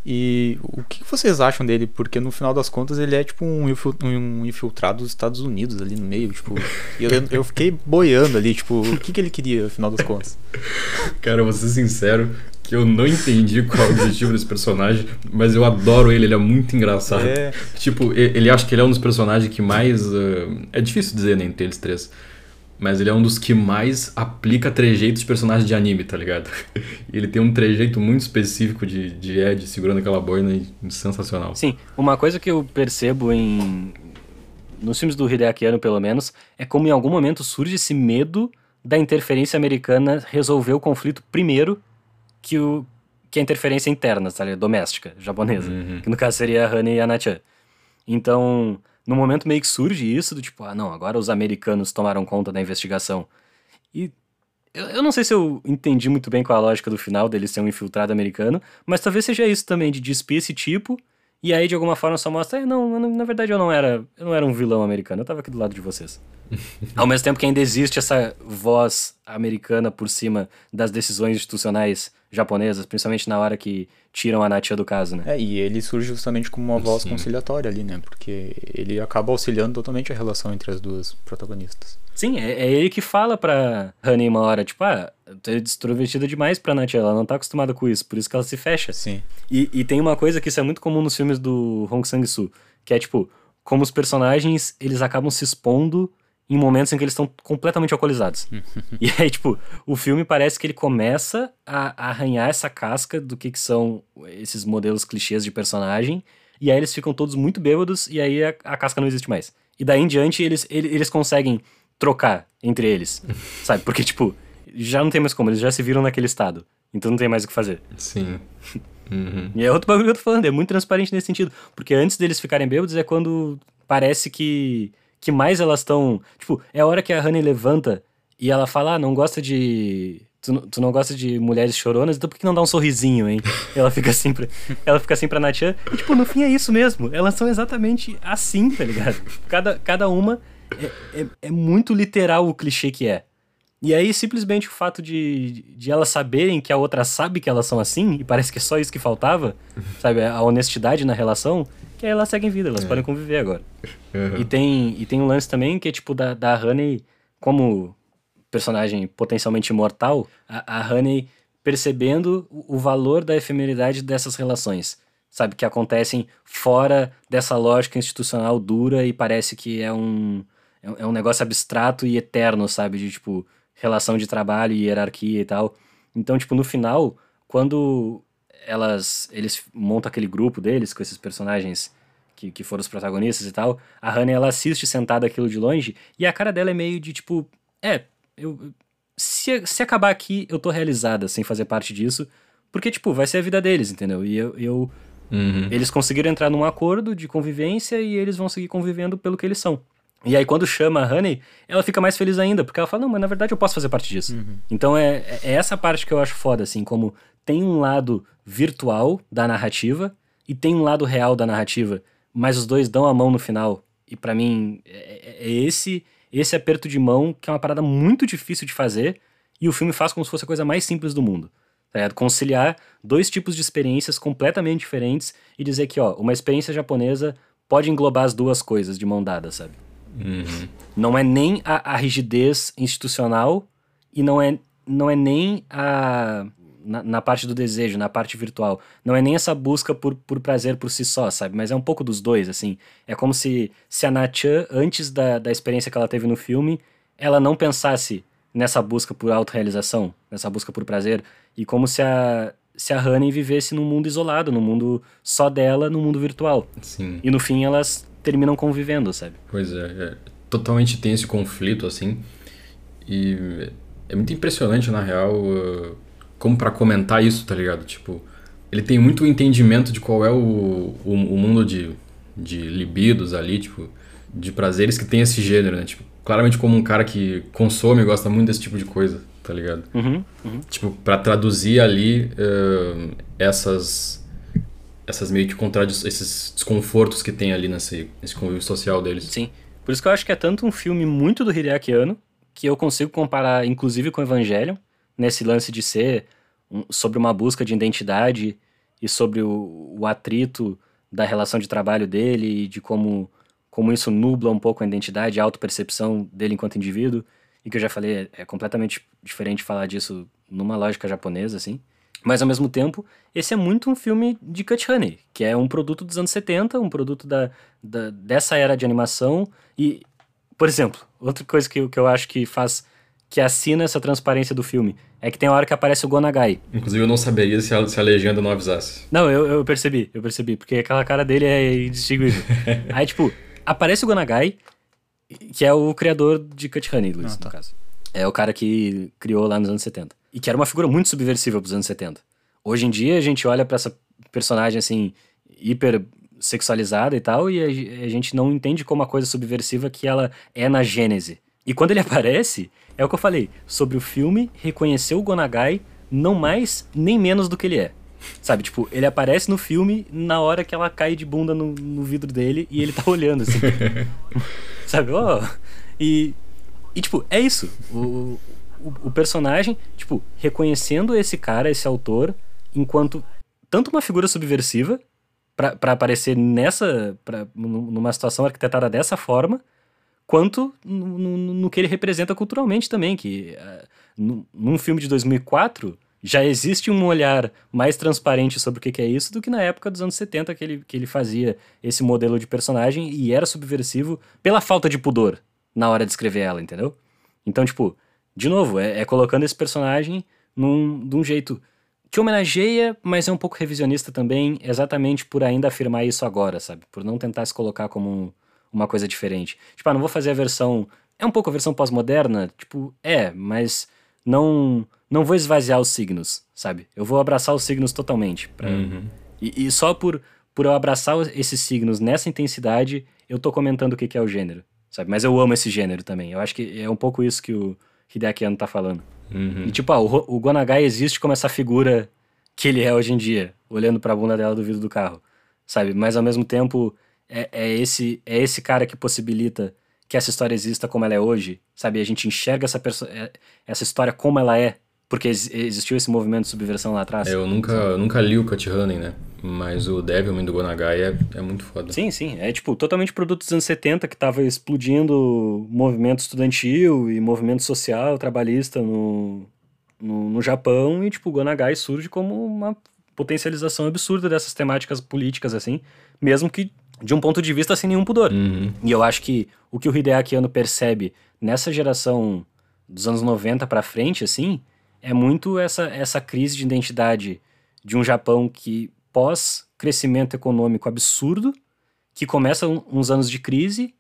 E o que vocês acham dele? Porque no final das contas ele é tipo um infiltrado dos Estados Unidos ali no meio, tipo. E eu, eu fiquei boiando ali, tipo, o que, que ele queria no final das contas? Cara, vou ser sincero que eu não entendi qual é o objetivo desse personagem, mas eu adoro ele, ele é muito engraçado. É. Tipo, ele acha que ele é um dos personagens que mais. Uh, é difícil dizer, né, entre eles três mas ele é um dos que mais aplica trejeitos de personagem de anime, tá ligado? ele tem um trejeito muito específico de, de Ed segurando aquela boina e sensacional. Sim, uma coisa que eu percebo em. Nos filmes do Hideaki Anno, pelo menos, é como em algum momento surge esse medo da interferência americana resolver o conflito primeiro que, o, que a interferência interna, tá ligado? Doméstica, japonesa. Uhum. Que no caso seria a Honey e a Nachan. Então no momento meio que surge isso do tipo, ah, não, agora os americanos tomaram conta da investigação. E Eu, eu não sei se eu entendi muito bem qual a lógica do final dele ser um infiltrado americano, mas talvez seja isso também, de despir esse tipo e aí, de alguma forma, só mostra, é, não, na verdade eu não era, eu não era um vilão americano, eu tava aqui do lado de vocês. Ao mesmo tempo que ainda existe essa voz americana por cima das decisões institucionais japonesas, principalmente na hora que tiram a Natia do caso, né? É, e ele surge justamente como uma voz Sim. conciliatória ali, né? Porque ele acaba auxiliando totalmente a relação entre as duas protagonistas. Sim, é, é ele que fala pra Honey uma hora, tipo, ah, tu é extrovertida demais pra Natia, ela não tá acostumada com isso, por isso que ela se fecha. Sim. E, e tem uma coisa que isso é muito comum nos filmes do Hong Sang-soo, que é, tipo, como os personagens, eles acabam se expondo em momentos em que eles estão completamente alcoolizados. e aí, tipo, o filme parece que ele começa a, a arranhar essa casca do que, que são esses modelos clichês de personagem, e aí eles ficam todos muito bêbados, e aí a, a casca não existe mais. E daí em diante eles, eles, eles conseguem trocar entre eles, sabe? Porque, tipo, já não tem mais como, eles já se viram naquele estado, então não tem mais o que fazer. Sim. Uhum. E é outro bagulho que eu tô falando, é muito transparente nesse sentido, porque antes deles ficarem bêbados é quando parece que que mais elas estão. Tipo, é a hora que a Honey levanta e ela fala: ah, não gosta de. Tu, tu não gosta de mulheres choronas, então por que não dá um sorrisinho, hein? ela fica assim pra, ela fica assim pra Natian. E, tipo, no fim é isso mesmo. Elas são exatamente assim, tá ligado? Cada, cada uma é, é, é muito literal o clichê que é. E aí, simplesmente o fato de, de elas saberem que a outra sabe que elas são assim, e parece que é só isso que faltava, sabe? A honestidade na relação, que aí elas seguem vida, elas é. podem conviver agora. Uhum. E, tem, e tem um lance também que é tipo da, da Honey, como personagem potencialmente imortal, a, a Honey percebendo o, o valor da efemeridade dessas relações, sabe? Que acontecem fora dessa lógica institucional dura e parece que é um, é, é um negócio abstrato e eterno, sabe? De tipo relação de trabalho e hierarquia e tal. Então, tipo, no final, quando elas eles montam aquele grupo deles com esses personagens que, que foram os protagonistas e tal, a Hannah ela assiste sentada aquilo de longe e a cara dela é meio de tipo, é, eu se, se acabar aqui, eu tô realizada sem fazer parte disso, porque tipo, vai ser a vida deles, entendeu? E eu, eu uhum. eles conseguiram entrar num acordo de convivência e eles vão seguir convivendo pelo que eles são. E aí, quando chama a Honey, ela fica mais feliz ainda, porque ela fala, não, mas na verdade eu posso fazer parte disso. Uhum. Então é, é essa parte que eu acho foda, assim, como tem um lado virtual da narrativa e tem um lado real da narrativa, mas os dois dão a mão no final. E para mim, é, é, é, esse esse aperto de mão que é uma parada muito difícil de fazer e o filme faz como se fosse a coisa mais simples do mundo. Tá Conciliar dois tipos de experiências completamente diferentes e dizer que, ó, uma experiência japonesa pode englobar as duas coisas de mão dada, sabe? Uhum. Não é nem a, a, rigidez institucional e não é, não é nem a. Na, na, parte do desejo, na parte virtual. Não é nem essa busca por, por prazer por si só, sabe? Mas é um pouco dos dois, assim. É como se, se a Natchan, antes da, da experiência que ela teve no filme, ela não pensasse nessa busca por autorrealização, nessa busca por prazer. E como se a, se a Honey vivesse num mundo isolado, num mundo só dela, num mundo virtual. Sim. E no fim elas terminam convivendo, sabe? Pois é, é totalmente tem esse conflito, assim. E é muito impressionante, na real, uh, como para comentar isso, tá ligado? Tipo, ele tem muito entendimento de qual é o, o, o, mundo de, de libidos ali, tipo, de prazeres que tem esse gênero, né? Tipo, claramente como um cara que consome e gosta muito desse tipo de coisa, tá ligado? Uhum, uhum. Tipo, pra traduzir ali uh, essas essas meio que contradições, esses desconfortos que tem ali nesse, nesse convívio social deles. Sim. Por isso que eu acho que é tanto um filme muito do Hideaki Anno, que eu consigo comparar inclusive com Evangelion, nesse lance de ser um, sobre uma busca de identidade e sobre o, o atrito da relação de trabalho dele e de como, como isso nubla um pouco a identidade, a autopercepção dele enquanto indivíduo, e que eu já falei, é, é completamente diferente falar disso numa lógica japonesa, assim. Mas ao mesmo tempo, esse é muito um filme de Cut Honey, que é um produto dos anos 70, um produto da, da, dessa era de animação. E, por exemplo, outra coisa que, que eu acho que faz. que assina essa transparência do filme é que tem a hora que aparece o Gonagai. Inclusive, eu não saberia se a, se a legenda não avisasse. Não, eu, eu percebi, eu percebi, porque aquela cara dele é indistinguível. Aí, tipo, aparece o Gonagai, que é o criador de Cut Honey, Luiz, ah, tá. no caso. É o cara que criou lá nos anos 70. E que era uma figura muito subversiva pros anos 70. Hoje em dia a gente olha para essa personagem assim, hiper sexualizada e tal, e a, a, gente não entende como a coisa subversiva que ela é na Gênese. E quando ele aparece, é o que eu falei. Sobre o filme, reconhecer o Gonagai não mais nem menos do que ele é. Sabe, tipo, ele aparece no filme na hora que ela cai de bunda no, no vidro dele e ele tá olhando, assim. Sabe, ó. Oh. E, e, tipo, é isso. O, o, personagem, tipo, reconhecendo esse cara, esse autor, enquanto tanto uma figura subversiva, para aparecer nessa. Pra, numa situação arquitetada dessa forma, quanto no, no, no que ele representa culturalmente também. Que uh, num filme de 2004 já existe um olhar mais transparente sobre o que é isso do que na época dos anos 70 que ele, que ele fazia esse modelo de personagem e era subversivo pela falta de pudor na hora de escrever ela, entendeu? Então, tipo, de novo, é, é colocando esse personagem num, de um jeito que homenageia, mas é um pouco revisionista também, exatamente por ainda afirmar isso agora, sabe? Por não tentar se colocar como um, uma coisa diferente. Tipo, ah, não vou fazer a versão. É um pouco a versão pós-moderna? Tipo, é, mas não não vou esvaziar os signos, sabe? Eu vou abraçar os signos totalmente. Pra... Uhum. E, e, só por, por eu abraçar esses signos nessa intensidade, eu tô comentando o que, que é o gênero, sabe? Mas eu amo esse gênero também. Eu acho que é um pouco isso que o Hideaki Anno tá falando. Uhum. E tipo, ah, o, o Gonagai existe como essa figura que ele é hoje em dia, olhando pra bunda dela do vidro do carro, sabe? Mas ao mesmo tempo, é, é, esse, é esse cara que possibilita que essa história exista como ela é hoje, sabe? A gente enxerga essa, é, essa história como ela é, porque existiu esse movimento de subversão lá atrás. É, eu nunca, eu nunca li o Cut Honey, né? Mas o Devilman do Gonagai é, é muito foda. Sim, sim. É tipo totalmente produto dos anos 70 que tava explodindo movimento estudantil e movimento social, trabalhista no, no, no Japão. E tipo, o Gonagai surge como uma potencialização absurda dessas temáticas políticas, assim. Mesmo que de um ponto de vista sem nenhum pudor. Uhum. E eu acho que o que o Hideaki Anno percebe nessa geração dos anos 90 para frente, assim, é muito essa, essa crise de identidade de um Japão que, pós crescimento econômico absurdo, que começa uns anos de crise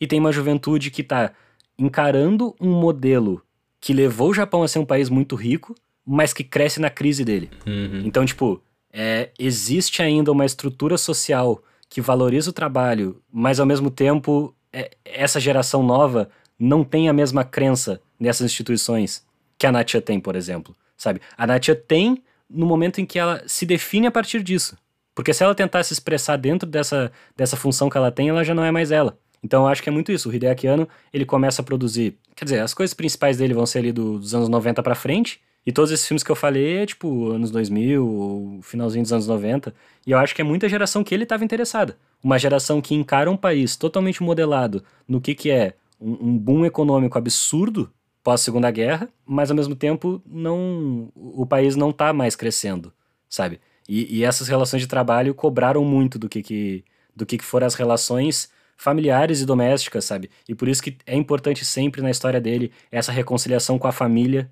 e tem uma juventude que está encarando um modelo que levou o Japão a ser um país muito rico, mas que cresce na crise dele. Uhum. Então, tipo, é, existe ainda uma estrutura social que valoriza o trabalho, mas ao mesmo tempo é, essa geração nova não tem a mesma crença nessas instituições que a Natia tem, por exemplo, sabe? A Natia tem no momento em que ela se define a partir disso. Porque se ela tentar se expressar dentro dessa, dessa função que ela tem, ela já não é mais ela. Então eu acho que é muito isso. O Hideaki Anno, ele começa a produzir... Quer dizer, as coisas principais dele vão ser ali do, dos anos 90 para frente. E todos esses filmes que eu falei é tipo anos 2000, finalzinho dos anos 90. E eu acho que é muita geração que ele estava interessada. Uma geração que encara um país totalmente modelado no que, que é um, um boom econômico absurdo pós Segunda Guerra, mas ao mesmo tempo não o país não está mais crescendo, sabe? E, e, essas relações de trabalho cobraram muito do que, que do que, que foram as relações familiares e domésticas, sabe? E por isso que é importante sempre na história dele essa reconciliação com a família,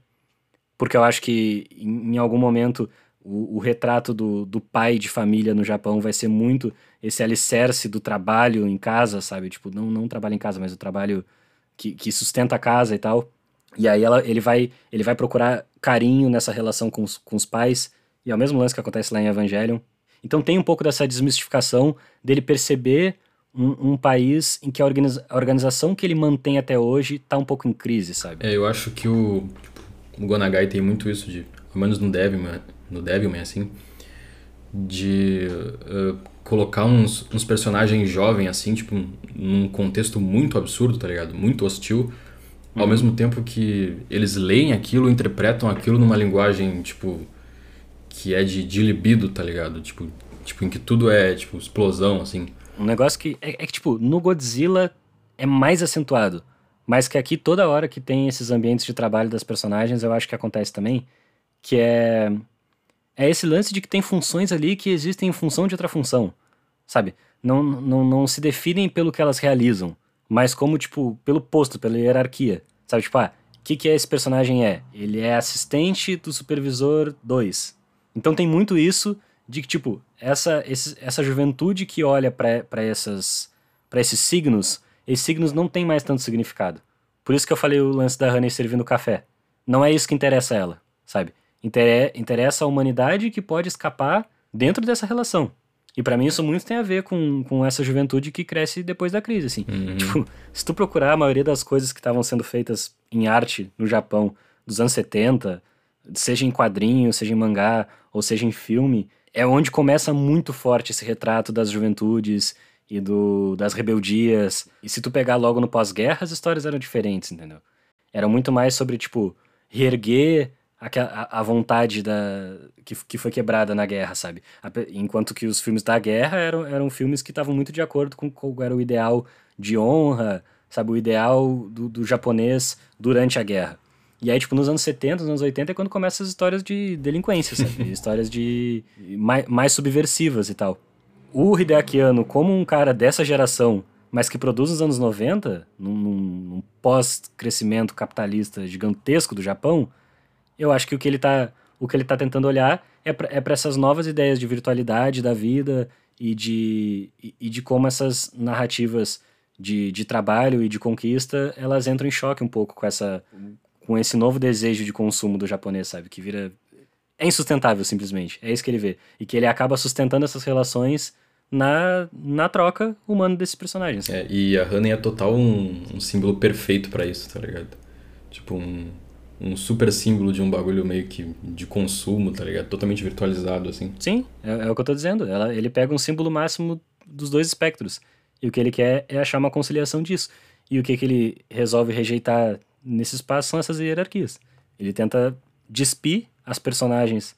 porque eu acho que em, em algum momento o, o, retrato do, do pai de família no Japão vai ser muito esse alicerce do trabalho em casa, sabe? Tipo, não, não trabalho em casa, mas o trabalho que, que sustenta a casa e tal. E aí ela, ele, vai, ele vai procurar carinho nessa relação com os, com os pais, e é o mesmo lance que acontece lá em Evangelion. Então tem um pouco dessa desmistificação dele perceber um, um país em que a, organiza a, organização que ele mantém até hoje está um pouco em crise, sabe? É, eu acho que o, o Gonagai tem muito isso de, pelo menos no Devilman, no Devilman assim, de uh, colocar uns, uns personagens jovens assim, tipo, num contexto muito absurdo, tá ligado? Muito hostil, ao mesmo tempo que eles leem aquilo, interpretam aquilo numa linguagem, tipo, que é de, de libido, tá ligado? Tipo, tipo, em que tudo é, tipo, explosão, assim. Um negócio que, é, é que, tipo, no Godzilla é mais acentuado. Mas que aqui, toda hora que tem esses ambientes de trabalho das personagens, eu acho que acontece também, que é... É esse lance de que tem funções ali que existem em função de outra função, sabe? Não, não, não se definem pelo que elas realizam mas como, tipo, pelo posto, pela hierarquia. Sabe, tipo, ah, o que, que esse personagem é? Ele é assistente do supervisor 2. Então tem muito isso de que, tipo, essa, esse, essa juventude que olha para esses signos, esses signos não tem mais tanto significado. Por isso que eu falei o lance da Honey servindo café. Não é isso que interessa a ela, sabe? Inter interessa a humanidade que pode escapar dentro dessa relação. E para mim isso muito tem a ver com, com essa juventude que cresce depois da crise, assim. Uhum. Tipo, se tu procurar a maioria das coisas que estavam sendo feitas em arte no Japão dos anos 70, seja em quadrinho, seja em mangá, ou seja em filme, é onde começa muito forte esse retrato das juventudes e do, das rebeldias. E se tu pegar logo no pós-guerra, as histórias eram diferentes, entendeu? Era muito mais sobre, tipo, reerguer a, a vontade da, que, que foi quebrada na guerra, sabe? Enquanto que os filmes da guerra eram, eram filmes que estavam muito de acordo com qual era o ideal de honra, sabe? O ideal do, do japonês durante a guerra. E aí, tipo, nos anos 70, nos anos 80 é quando começam as histórias de delinquência, sabe? histórias de... Mais, mais subversivas e tal. O Hideaki Anno, como um cara dessa geração, mas que produz nos anos 90, num, num pós-crescimento capitalista gigantesco do Japão, eu acho que o que ele está o que ele tá tentando olhar é para é essas novas ideias de virtualidade da vida e de, e, e de como essas narrativas de, de trabalho e de conquista elas entram em choque um pouco com essa com esse novo desejo de consumo do japonês, sabe? Que vira. É insustentável, simplesmente. É isso que ele vê. E que ele acaba sustentando essas relações na, na troca humana desses personagens. É, e a Honey é total um, um símbolo perfeito para isso, tá ligado? Tipo, um, um super símbolo de um bagulho meio que de consumo, tá ligado? Totalmente virtualizado, assim. Sim, é, é o que eu tô dizendo. Ela, ele pega um símbolo máximo dos dois espectros. E o que ele quer é achar uma conciliação disso. E o que, que ele resolve rejeitar nesse espaço são essas hierarquias. Ele tenta despir as personagens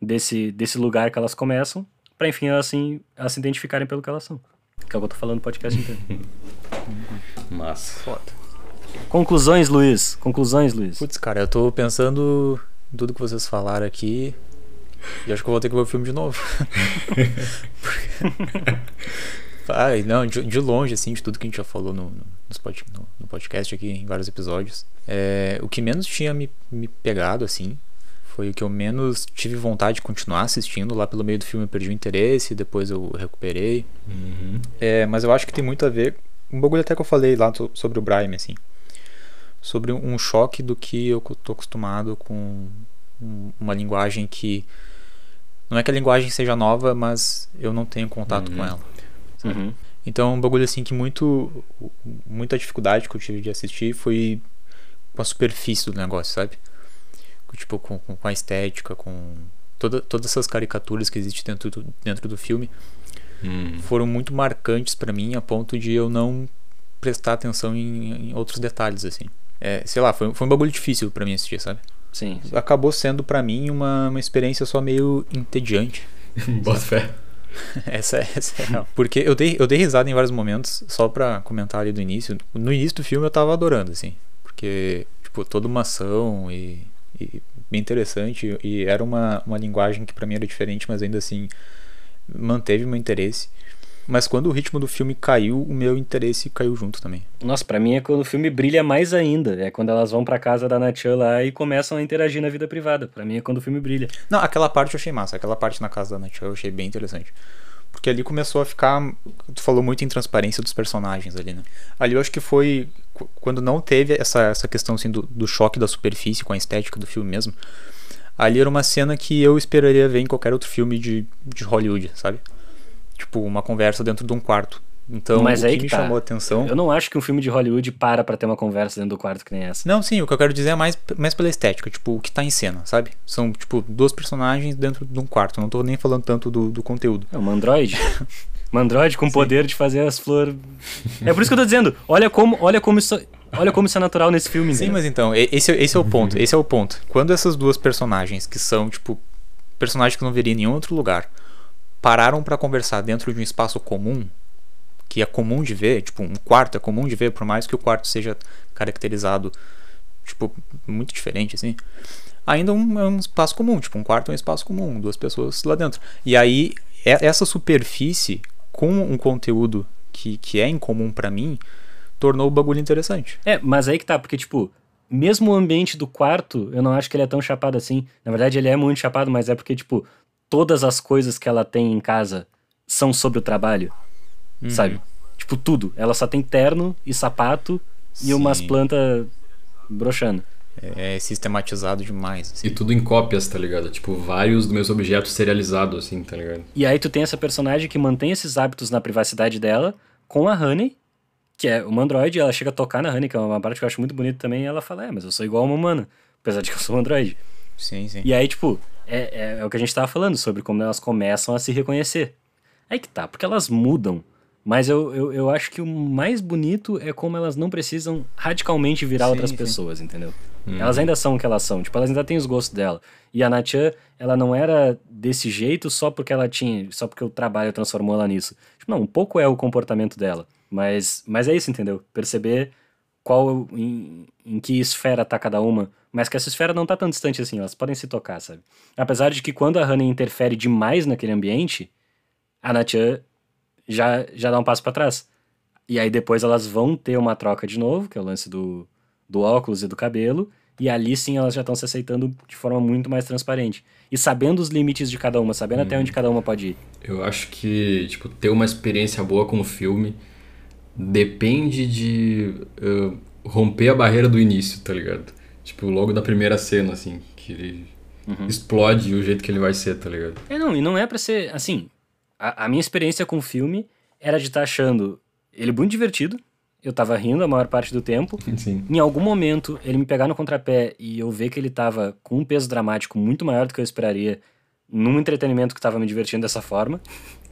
desse, desse lugar que elas começam, para enfim elas, assim, elas se identificarem pelo que elas são. Que é o que eu tô falando no podcast inteiro. Massa. Foda. Conclusões, Luiz. Conclusões, Luiz. Putz, cara, eu tô pensando em tudo que vocês falaram aqui. E acho que eu vou ter que ver o filme de novo. Ai, não, de, de, longe, assim, de tudo que a gente já falou no, no, no podcast aqui, em vários episódios. É, o que menos tinha me, me pegado, assim, foi o que eu menos tive vontade de continuar assistindo. Lá pelo meio do filme eu perdi o interesse, depois eu recuperei. Uhum. É, mas eu acho que tem muito a ver. Um bagulho até que eu falei lá sobre o Brian, assim sobre um choque do que eu estou acostumado com uma linguagem que não é que a linguagem seja nova, mas eu não tenho contato uhum. com ela. Uhum. Então, um bagulho assim que muito muita dificuldade que eu tive de assistir foi com a superfície do negócio, sabe? Tipo, com, com a estética, com toda, todas essas caricaturas que existem dentro do, dentro do filme uhum. foram muito marcantes para mim a ponto de eu não prestar atenção em, em outros detalhes, assim. É, sei lá, foi, foi um bagulho difícil para mim assistir, sabe? Sim. sim. Acabou sendo para mim uma, uma experiência só meio entediante. Bota fé. essa, é, essa é real. Porque eu dei, eu dei risada em vários momentos, só pra comentar ali do início. No início do filme eu tava adorando, assim. Porque, tipo, toda uma ação e, e bem interessante. E era uma, uma linguagem que para mim era diferente, mas ainda assim manteve meu interesse. Mas quando o ritmo do filme caiu, o meu interesse caiu junto também. Nossa, para mim é quando o filme brilha mais ainda. É quando elas vão pra casa da Natia lá e começam a interagir na vida privada. Para mim é quando o filme brilha. Não, aquela parte eu achei massa. Aquela parte na casa da Natia eu achei bem interessante. Porque ali começou a ficar. Tu falou muito em transparência dos personagens ali, né? Ali eu acho que foi. Quando não teve essa, essa questão assim, do, do choque da superfície com a estética do filme mesmo. Ali era uma cena que eu esperaria ver em qualquer outro filme de, de Hollywood, sabe? Tipo, uma conversa dentro de um quarto. Então, Mas o que, me tá. chamou a atenção. Eu não acho que um filme de Hollywood para pra ter uma conversa dentro do quarto que nem essa. Não, sim, o que eu quero dizer é mais, mais pela estética, tipo, o que tá em cena, sabe? São, tipo, duas personagens dentro de um quarto. Não tô nem falando tanto do, do conteúdo. É um android. um android com o poder de fazer as flores. É por isso que eu tô dizendo, olha como, olha como isso. Olha como isso é natural nesse filme. Sim, né? mas então, esse, esse é o ponto. Esse é o ponto. Quando essas duas personagens, que são, tipo, personagens que não veria em nenhum outro lugar, pararam para conversar dentro de um espaço comum, que é comum de ver, tipo, um quarto é comum de ver, por mais que o quarto seja caracterizado, tipo, muito diferente, assim, ainda um, é um espaço comum, tipo, um quarto é um espaço comum, duas pessoas lá dentro. E aí, essa superfície, com um conteúdo que, que é incomum para mim, tornou o bagulho interessante. É, mas aí que tá, porque, tipo, mesmo o ambiente do quarto, eu não acho que ele é tão chapado assim. Na verdade, ele é muito chapado, mas é porque, tipo, todas as coisas que ela tem em casa são sobre o trabalho, uhum. sabe? Tipo, tudo. Ela só tem terno e sapato Sim. e umas plantas broxando. É sistematizado demais. Assim. E tudo em cópias, tá ligado? Tipo, vários dos meus objetos serializados, assim, tá ligado? E aí tu tem essa personagem que mantém esses hábitos na privacidade dela com a Honey, que é uma androide, ela chega a tocar na Honey, que é uma parte que eu acho muito bonita também, e ela fala, é, mas eu sou igual a uma humana, apesar de que eu sou um androide. Sim, sim. E aí, tipo, é, é, é o que a gente tava falando sobre como elas começam a se reconhecer. Aí que tá, porque elas mudam. Mas eu, eu, eu acho que o mais bonito é como elas não precisam radicalmente virar sim, outras sim. pessoas, entendeu? Hum. Elas ainda são o que elas são, tipo, elas ainda têm os gostos dela. E a Natchan, ela não era desse jeito só porque ela tinha, só porque o trabalho transformou ela nisso. Tipo, não, um pouco é o comportamento dela. Mas, mas é isso, entendeu? Perceber qual em, em que esfera tá cada uma, mas que essa esfera não tá tão distante assim, elas podem se tocar, sabe? Apesar de que quando a Honey interfere demais naquele ambiente, a Natchan já, já dá um passo para trás. E aí depois elas vão ter uma troca de novo, que é o lance do, do óculos e do cabelo, e ali sim elas já estão se aceitando de forma muito mais transparente. E sabendo os limites de cada uma, sabendo hum. até onde cada uma pode ir. Eu acho que, tipo, ter uma experiência boa com o filme depende de uh, romper a barreira do início, tá ligado? Tipo, logo da primeira cena, assim, que ele uhum. explode o jeito que ele vai ser, tá ligado? É, não, e não é pra ser, assim, a, a minha experiência com o filme era de estar tá achando ele muito divertido, eu tava rindo a maior parte do tempo. Sim. Em algum momento, ele me pegar no contrapé e eu ver que ele tava com um peso dramático muito maior do que eu esperaria num entretenimento que tava me divertindo dessa forma.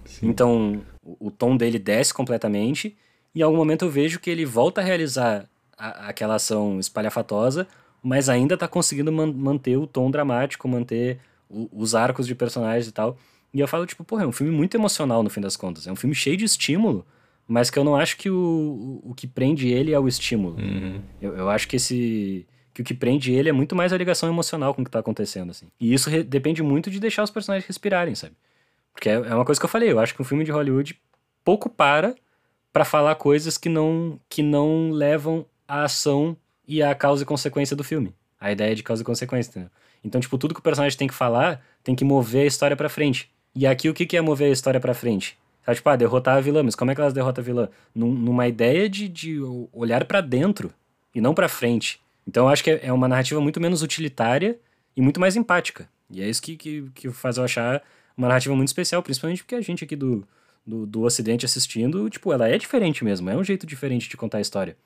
Sim. Então, o, o tom dele desce completamente em algum momento eu vejo que ele volta a realizar a, aquela ação espalhafatosa, mas ainda está conseguindo man manter o tom dramático, manter o, os arcos de personagens e tal. E eu falo, tipo, porra, é um filme muito emocional no fim das contas. É um filme cheio de estímulo, mas que eu não acho que o, o, o que prende ele é o estímulo. Uhum. Eu, eu acho que esse. que o que prende ele é muito mais a ligação emocional com o que está acontecendo, assim. E isso depende muito de deixar os personagens respirarem, sabe? Porque é, é uma coisa que eu falei, eu acho que um filme de Hollywood pouco para para falar coisas que não, que não levam à ação e à causa e consequência do filme. A ideia de causa e consequência, entendeu? Então, tipo, tudo que o personagem tem que falar tem que mover a história para frente. E aqui o que, que é mover a história para frente? Tipo, ah, derrotar a vilã, mas como é que elas derrotam a vilã? Num, numa ideia de, de olhar para dentro e não para frente. Então eu acho que é, é uma narrativa muito menos utilitária e muito mais empática. E é isso que, que, que faz eu achar uma narrativa muito especial, principalmente porque a gente aqui do, do, do Ocidente assistindo, tipo, ela é diferente mesmo, é um jeito diferente de contar a história.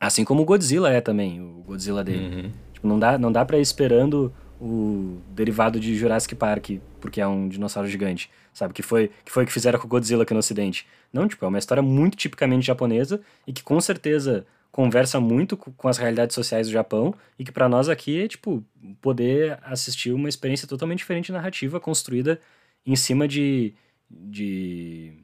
Assim como o Godzilla é também, o Godzilla dele. Uhum. Tipo, não dá, não dá pra ir esperando o derivado de Jurassic Park, porque é um dinossauro gigante, sabe? Que foi que foi que fizeram com o Godzilla aqui no Ocidente. Não, tipo, é uma história muito tipicamente japonesa e que com certeza conversa muito com as realidades sociais do Japão e que para nós aqui é, tipo, poder assistir uma experiência totalmente diferente de narrativa construída em cima de, de,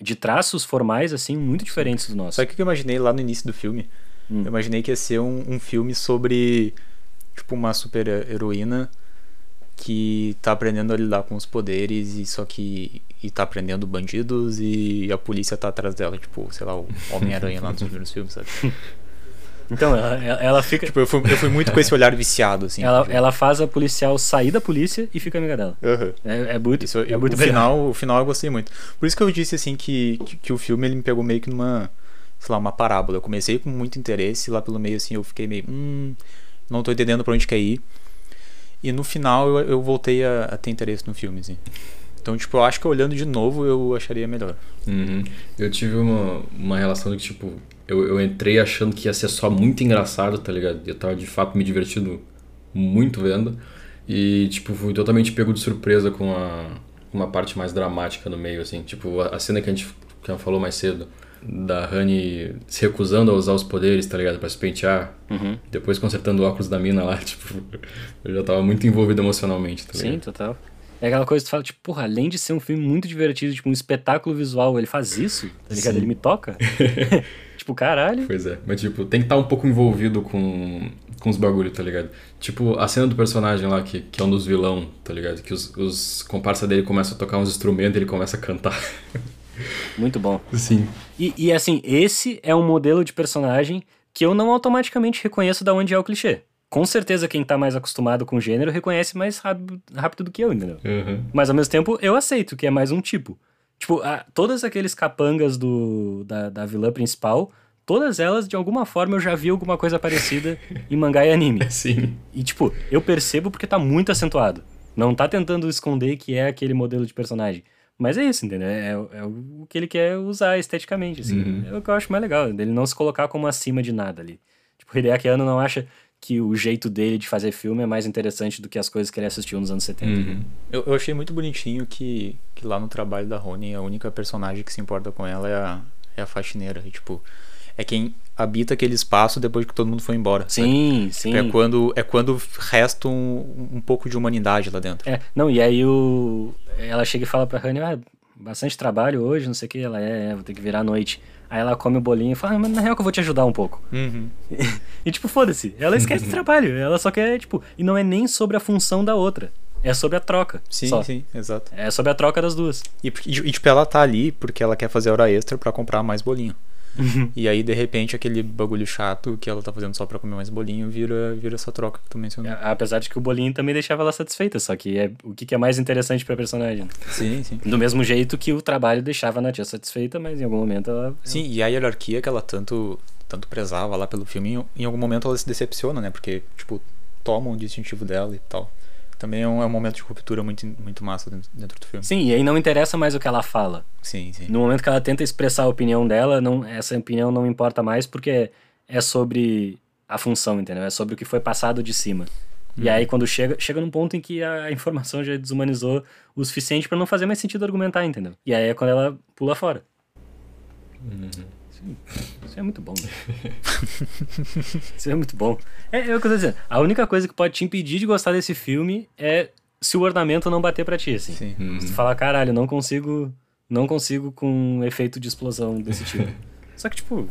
de traços formais, assim, muito diferentes do nosso. Sabe o que eu imaginei lá no início do filme? Hum. Eu imaginei que ia ser um, um filme sobre, tipo, uma super heroína que tá aprendendo a lidar com os poderes e só que e tá aprendendo bandidos e a polícia tá atrás dela, tipo, sei lá, o Homem-Aranha lá nos primeiros filmes, sabe? Então, ela, ela fica. Tipo, eu fui, eu fui muito com esse olhar viciado, assim. Ela, ela faz a policial sair da polícia e fica amiga dela. Uhum. É, é muito. Isso, é muito o, final, o final eu gostei muito. Por isso que eu disse, assim, que, que, que, o filme ele me pegou meio que numa. Sei lá, uma parábola. Eu comecei com muito interesse, lá pelo meio, assim, eu fiquei meio. Hum, não tô entendendo pra onde quer ir. E no final eu, eu voltei a, a ter interesse no filme, assim. Então, tipo, eu acho que olhando de novo eu acharia melhor. Uhum. Eu tive uma, uma relação de, tipo, eu, eu entrei achando que ia ser só muito engraçado, tá ligado? Eu tava de fato me divertindo muito vendo. E, tipo, fui totalmente pego de surpresa com a, uma parte mais dramática no meio, assim. Tipo, a, a cena que a gente que falou mais cedo, da Honey se recusando a usar os poderes, tá ligado? Pra se pentear. Uhum. Depois consertando o óculos da mina lá, tipo, eu já tava muito envolvido emocionalmente, tá ligado? Sim, total. É aquela coisa que tu fala, tipo, porra, além de ser um filme muito divertido, tipo, um espetáculo visual, ele faz isso, tá ligado? Sim. Ele me toca. Tipo, caralho. Pois é. Mas, tipo, tem que estar tá um pouco envolvido com, com os bagulho, tá ligado? Tipo, a cena do personagem lá, que, que é um dos vilão, tá ligado? Que os, os comparsas dele começam a tocar uns instrumentos e ele começa a cantar. Muito bom. Sim. E, e, assim, esse é um modelo de personagem que eu não automaticamente reconheço da onde é o clichê. Com certeza quem tá mais acostumado com o gênero reconhece mais rápido, rápido do que eu, entendeu? Uhum. Mas ao mesmo tempo eu aceito que é mais um tipo. Tipo, a, todos aqueles capangas do, da, da vilã principal todas elas, de alguma forma, eu já vi alguma coisa parecida em mangá e anime. Sim. E, tipo, eu percebo porque tá muito acentuado. Não tá tentando esconder que é aquele modelo de personagem. Mas é isso, entendeu? É, é o que ele quer usar esteticamente, assim. Uhum. É o que eu acho mais legal, dele não se colocar como acima de nada ali. Tipo, o Hideaki Anno não acha que o jeito dele de fazer filme é mais interessante do que as coisas que ele assistiu nos anos 70. Uhum. Eu, eu achei muito bonitinho que, que lá no trabalho da Rony, a única personagem que se importa com ela é a, é a faxineira. E, tipo, é quem habita aquele espaço depois que todo mundo foi embora. sabe? Sim, sim. É quando, é quando resta um, um pouco de humanidade lá dentro. É, não, e aí o... ela chega e fala pra Honey, ah, bastante trabalho hoje, não sei o que, ela é, é, vou ter que virar à noite. Aí ela come o bolinho e fala, ah, mas na real que eu vou te ajudar um pouco. Uhum. E tipo, foda-se, ela esquece o trabalho, ela só quer, tipo, e não é nem sobre a função da outra, é sobre a troca. Sim, só. sim, exato. É sobre a troca das duas. E, e, tipo, ela tá ali porque ela quer fazer hora extra pra comprar mais bolinho. E aí, de repente, aquele bagulho chato que ela tá fazendo só pra comer mais bolinho vira, vira essa troca que tu mencionou. Apesar de que o bolinho também deixava ela satisfeita, só que é o que, é mais interessante pra personagem. Sim, sim. Do mesmo jeito que o trabalho deixava a Natia satisfeita, mas em algum momento ela. Sim, e a hierarquia que ela tanto, tanto prezava lá pelo filme, em, em algum momento ela se decepciona, né? Porque, tipo, tomam o distintivo dela e tal. Também é um, é um momento de ruptura muito, muito massa dentro, dentro do filme. Sim, e aí não interessa mais o que ela fala. Sim, sim. No momento que ela tenta expressar a opinião dela, não, essa opinião não importa mais porque é sobre a função, entendeu? É sobre o que foi passado de cima. E aí quando chega, chega num ponto em que a informação já desumanizou o suficiente pra não fazer mais sentido argumentar, entendeu? E aí é quando ela pula fora. Sim, Isso é muito bom. né? Isso é muito bom. É, é o que eu tô dizendo. A única coisa que pode te impedir de gostar desse filme é se o ornamento não bater pra ti, assim. Sim. Uhum. Se tu falar, caralho, não consigo. Não consigo com um efeito de explosão desse tipo. Só que, tipo,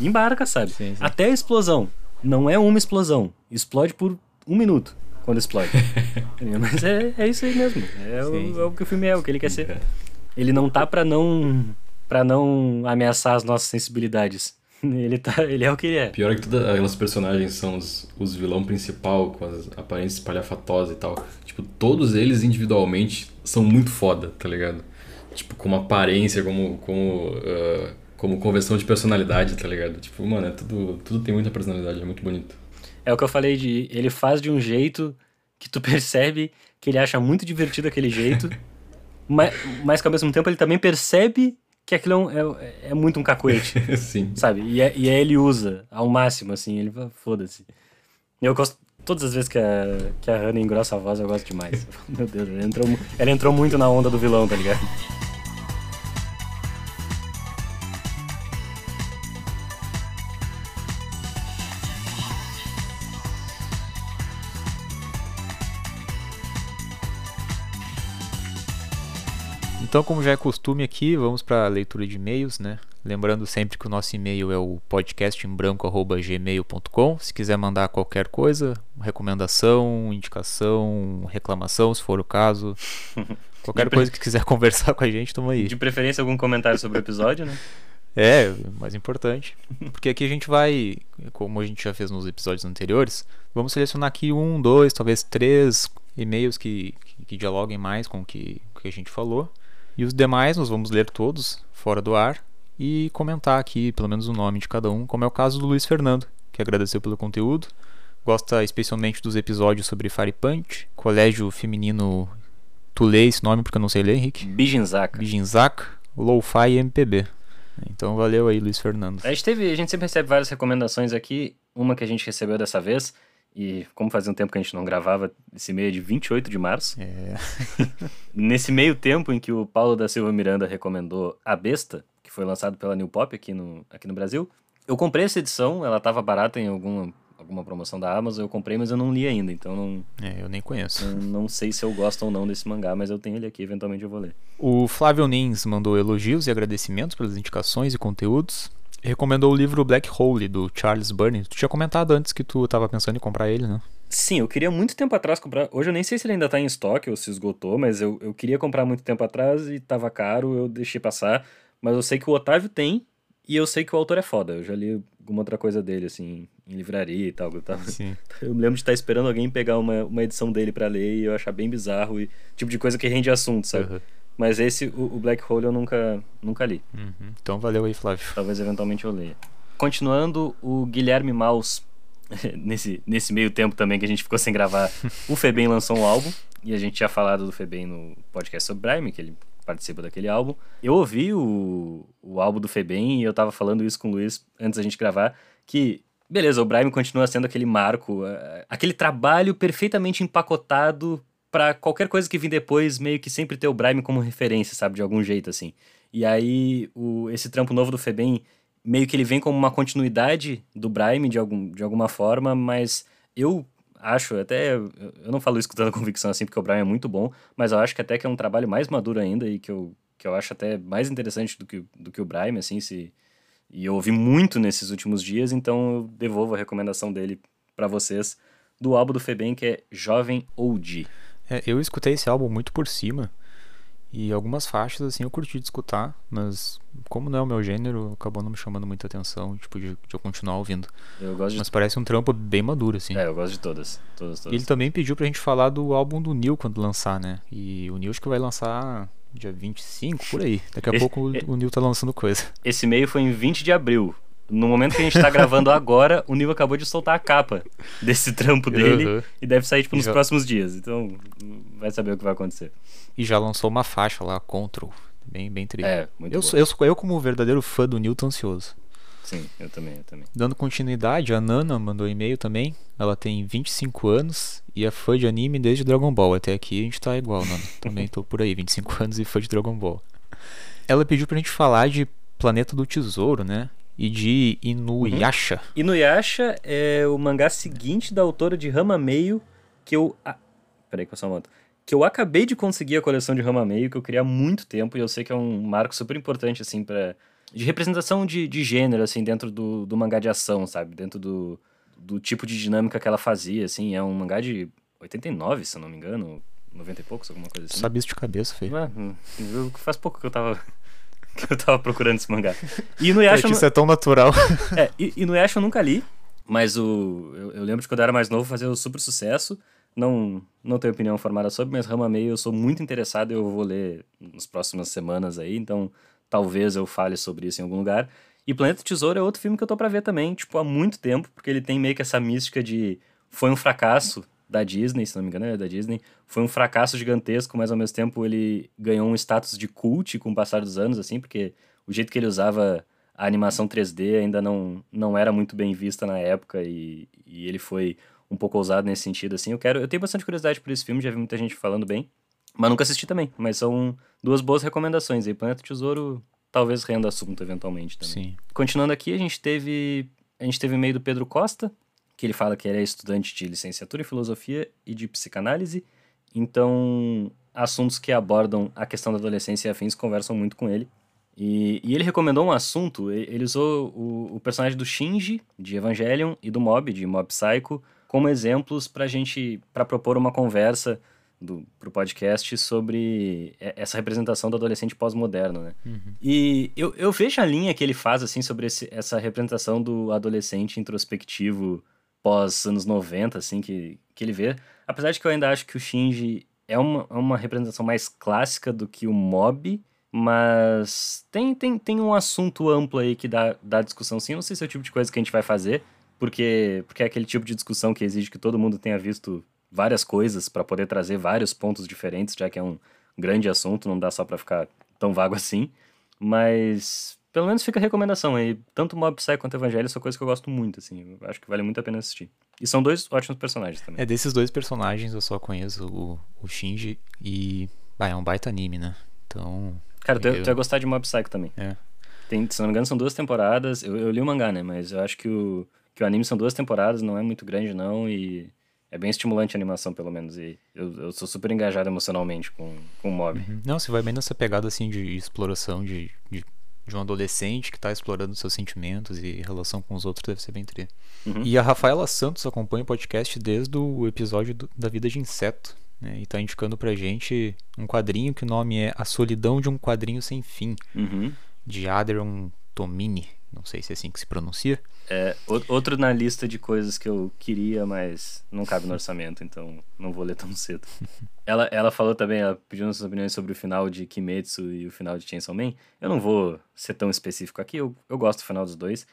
embarca, sabe? Sim, sim. Até a explosão. Não é uma explosão. Explode por um minuto quando explode. Mas é, é isso aí mesmo. É, Sim, o, sim. é o que o filme é, o que ele quer ser. Ele não tá pra não. Para não ameaçar as nossas sensibilidades. Ele, tá, ele é o que ele é. Pior é que todas aquelas personagens são os, os vilão principal, com as aparências espalhafatosas e tal. Tipo, todos eles individualmente são muito foda, tá ligado? Tipo, como aparência, como, como, ah, como convenção de personalidade, tá ligado? Tipo, mano, é tudo, tudo tem muita personalidade, é muito bonito. É o que eu falei de. Ele faz de um jeito que tu percebe que ele acha muito divertido aquele jeito, mas, mas que ao mesmo tempo ele também percebe que aquilo é, um- é, é muito um cacoete, Sim. sabe? E, é- e aí ele usa ao máximo, assim, ele foda-se. Eu gosto. Todas as vezes que a, que a Hannah engrossa a voz, eu gosto demais. Meu Deus, ela entrou, ela entrou muito na onda do vilão, tá ligado? Então, como já é costume aqui, vamos para a leitura de e-mails, né? Lembrando sempre que o nosso e-mail é o podcastembranco.gmail.com. Se quiser mandar qualquer coisa, recomendação, indicação, reclamação, se for o caso. Qualquer coisa que quiser conversar com a gente, tamo aí. De preferência, algum comentário sobre o episódio, né? É, mais importante. Porque aqui a gente vai, como a gente já fez nos episódios anteriores, vamos selecionar aqui um, dois, talvez três e-mails que, que, que dialoguem mais com o que, com o que a gente falou. E os demais nós vamos ler todos fora do ar e comentar aqui pelo menos o nome de cada um, como é o caso do Luiz Fernando, que agradeceu pelo conteúdo. Gosta especialmente dos episódios sobre Fire Punch, Colégio Feminino. Tu lê esse nome porque eu não sei ler, Henrique? Bijinzaka. Bijinzak, Lo-Fi e MPB. Então valeu aí, Luiz Fernando. A gente teve, a gente sempre recebe várias recomendações aqui. Uma que a gente recebeu dessa vez, e como fazia um tempo que a gente não gravava, esse mês é de 28 de março. É, Nesse meio tempo em que o Paulo da Silva Miranda recomendou A Besta, que foi lançado pela New Pop aqui no, aqui no Brasil, eu comprei essa edição, ela tava barata em alguma, alguma promoção da Amazon, eu comprei, mas eu não li ainda, então não, é, eu nem conheço. não, não sei se eu gosto ou não desse mangá, mas eu tenho ele aqui, eventualmente eu vou ler. O Flávio Nins mandou elogios e agradecimentos pelas indicações e conteúdos. Recomendou o livro Black Hole, do Charles Burney. Tu tinha comentado antes que tu tava pensando em comprar ele, né? Sim, eu queria muito tempo atrás comprar. Hoje eu nem sei se ele ainda tá em estoque ou se esgotou, mas eu, eu queria comprar muito tempo atrás e tava caro, eu deixei passar. Mas eu sei que o Otávio tem e eu sei que o autor é foda. Eu já li alguma outra coisa dele, assim, em livraria e tal. Eu, tava... Eu me lembro de estar esperando alguém pegar uma, uma edição dele pra ler e eu achar bem bizarro e tipo de coisa que rende assunto, sabe? Uhum. Mas esse, o, o Black Hole, eu nunca, nunca li. Uhum. Então valeu aí, Flávio. Talvez eventualmente eu leia. continuando, o Guilherme Maus, nesse, nesse meio tempo também que a gente ficou sem gravar, o Febem lançou um álbum. E a gente tinha falado do Febem no podcast sobre Brime, que ele participa daquele álbum. Eu ouvi o, o álbum do Febem e eu tava falando isso com o Luiz antes da gente gravar, que beleza, o Brime continua sendo aquele marco, aquele trabalho perfeitamente empacotado para qualquer coisa que vir depois, meio que sempre ter o Brime como referência, sabe, de algum jeito assim. E aí o, esse trampo novo do Febem meio que ele vem como uma continuidade do Brime de, algum, de alguma forma, mas eu acho, até eu não falo isso com tanta convicção assim, porque o Brian é muito bom, mas eu acho que até que é um trabalho mais maduro ainda e que eu, que eu acho até mais interessante do que, do que o Brian, assim, se, e eu ouvi muito nesses últimos dias, então eu devolvo a recomendação dele para vocês do álbum do Febem, que é Jovem OG. É, eu escutei esse álbum muito por cima, e algumas faixas, assim, eu curti de escutar, mas como não é o meu gênero, acabou não me chamando muita atenção, tipo, de, de eu continuar ouvindo. Eu gosto de... Mas parece um trampo bem maduro, assim. É, eu gosto de todas. todas, todas. Ele também pediu pra gente falar do álbum do Neil quando lançar, né? E o Neil acho que vai lançar dia 25, por aí. Daqui a esse, pouco o, o Neil tá lançando coisa. Esse e-mail foi em 20 de abril. No momento que a gente tá gravando agora, o Neil acabou de soltar a capa desse trampo dele uhum. e deve sair tipo, nos já... próximos dias. Então, vai saber o que vai acontecer. E já lançou uma faixa lá, Control. Bem, bem triste. É, muito eu, sou, eu, eu, como verdadeiro fã do Neil, tô ansioso. Sim, eu também, eu também. Dando continuidade, a Nana mandou e-mail também. Ela tem 25 anos e é fã de anime desde Dragon Ball. Até aqui a gente tá igual, Nana. também tô por aí, 25 anos e fã de Dragon Ball. Ela pediu pra gente falar de Planeta do Tesouro, né? E de Inuyasha. Uhum. Inuyasha é o mangá seguinte da autora de Rama Meio, que eu. Ah, peraí, que eu só moto. Que eu acabei de conseguir a coleção de Rama Meio, que eu queria há muito tempo, e eu sei que é um marco super importante, assim, para De representação de, de gênero, assim, dentro do, do mangá de ação, sabe? Dentro do, do tipo de dinâmica que ela fazia, assim. É um mangá de 89, se eu não me engano. 90 e poucos, alguma coisa assim. Sabe isso de cabeça, feio. Ah, faz pouco que eu tava que eu tava procurando esse mangá. E no Yasha. É, isso é tão natural. É, e, e no Yasha eu nunca li, mas o, eu, eu, lembro de quando eu era mais novo fazer o super sucesso. Não, não tenho opinião formada sobre, mas Rama Meio eu sou muito interessado e eu vou ler nas próximas semanas aí, então talvez eu fale sobre isso em algum lugar. E Planeta Tesouro é outro filme que eu tô pra ver também, tipo, há muito tempo, porque ele tem meio que essa mística de foi um fracasso da Disney, se não me engano é da Disney, foi um fracasso gigantesco, mas ao mesmo tempo ele ganhou um status de cult com o passar dos anos, assim, porque o jeito que ele usava a animação 3D ainda não, não era muito bem vista na época e, e ele foi um pouco ousado nesse sentido, assim. Eu quero, eu tenho bastante curiosidade por esse filme, já vi muita gente falando bem, mas nunca assisti também. Mas são duas boas recomendações aí. Planeta Tesouro talvez renda assunto eventualmente também. Sim. Continuando aqui, a gente teve a gente teve e-mail do Pedro Costa, que ele fala que ele é estudante de licenciatura em filosofia e de psicanálise. Então, assuntos que abordam a questão da adolescência e afins conversam muito com ele. E, e ele recomendou um assunto, ele usou o, o, personagem do Shinji, de Evangelion, e do Mob, de Mob Psycho, como exemplos para gente, para propor uma conversa do, pro podcast sobre essa representação do adolescente pós-moderno, né? Uhum. E eu, eu vejo a linha que ele faz, assim, sobre esse, essa representação do adolescente introspectivo pós anos 90, assim, que, que ele vê. Apesar de que eu ainda acho que o Shinji é uma, é uma representação mais clássica do que o Mob, mas tem, tem, tem um assunto amplo aí que dá, dá discussão sim. Eu não sei se é o tipo de coisa que a gente vai fazer, porque, porque é aquele tipo de discussão que exige que todo mundo tenha visto várias coisas para poder trazer vários pontos diferentes, já que é um grande assunto, não dá só para ficar tão vago assim. Mas pelo menos fica a recomendação aí. Tanto Mob Psycho quanto Evangelho são coisas que eu gosto muito, assim. Eu acho que vale muito a pena assistir. E são dois ótimos personagens também. É, desses dois personagens eu só conheço o, o Shinji e. Ah, é um baita anime, né? Então. Cara, tu, eu... tu ia gostar de Mob Psycho também. É. Tem, se não me engano, são duas temporadas. Eu, eu li o mangá, né? Mas eu acho que o, que o anime são duas temporadas, não é muito grande, não. E é bem estimulante a animação, pelo menos. E eu, eu sou super engajado emocionalmente com, com o Mob. Uhum. Não, você vai bem nessa pegada, assim, de exploração, de, de de um adolescente que está explorando seus sentimentos e relação com os outros deve ser bem tri. Uhum. E a Rafaela Santos acompanha o podcast desde o episódio do, da vida de inseto. Né, e está indicando pra gente um quadrinho que o nome é A Solidão de um Quadrinho Sem Fim, uhum. de Adrian Tomini. Não sei se é assim que se pronuncia. É, outro na lista de coisas que eu queria, mas não cabe no orçamento, então não vou ler tão cedo. ela, ela falou também, ela pediu nossas opiniões sobre o final de Kimetsu e o final de Chainsaw Man. Eu não vou ser tão específico aqui, eu, eu gosto do final dos dois.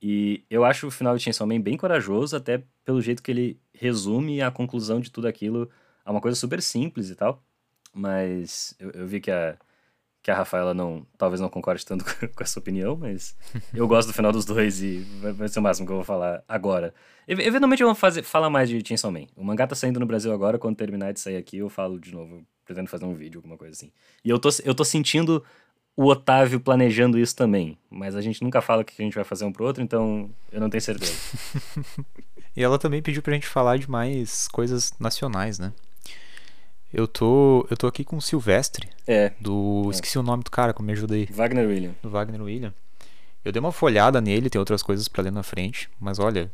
E eu acho o final de Chainsaw Man bem corajoso, até pelo jeito que ele resume a conclusão de tudo aquilo a uma coisa super simples e tal. Mas eu, eu vi que a, que a Rafaela não, talvez não concorde tanto com essa opinião, mas eu gosto do final dos dois e vai, ser o máximo que eu vou falar agora. Eventualmente eu vou fazer, falar mais de Chainsaw Man. O mangá tá saindo no Brasil agora, quando terminar de sair aqui eu falo de novo. Pretendo fazer um vídeo, alguma coisa assim. E eu tô, eu tô sentindo o Otávio planejando isso também. Mas a gente nunca fala o que a gente vai fazer um pro outro, então eu não tenho certeza. e ela também pediu pra gente falar de mais coisas nacionais, né? Eu tô, eu tô aqui com o Silvestre. É. Do. É. Esqueci o nome do cara, como me ajuda aí. Wagner William. Do Wagner William. Eu dei uma folhada nele, tem outras coisas para ler na frente, mas olha,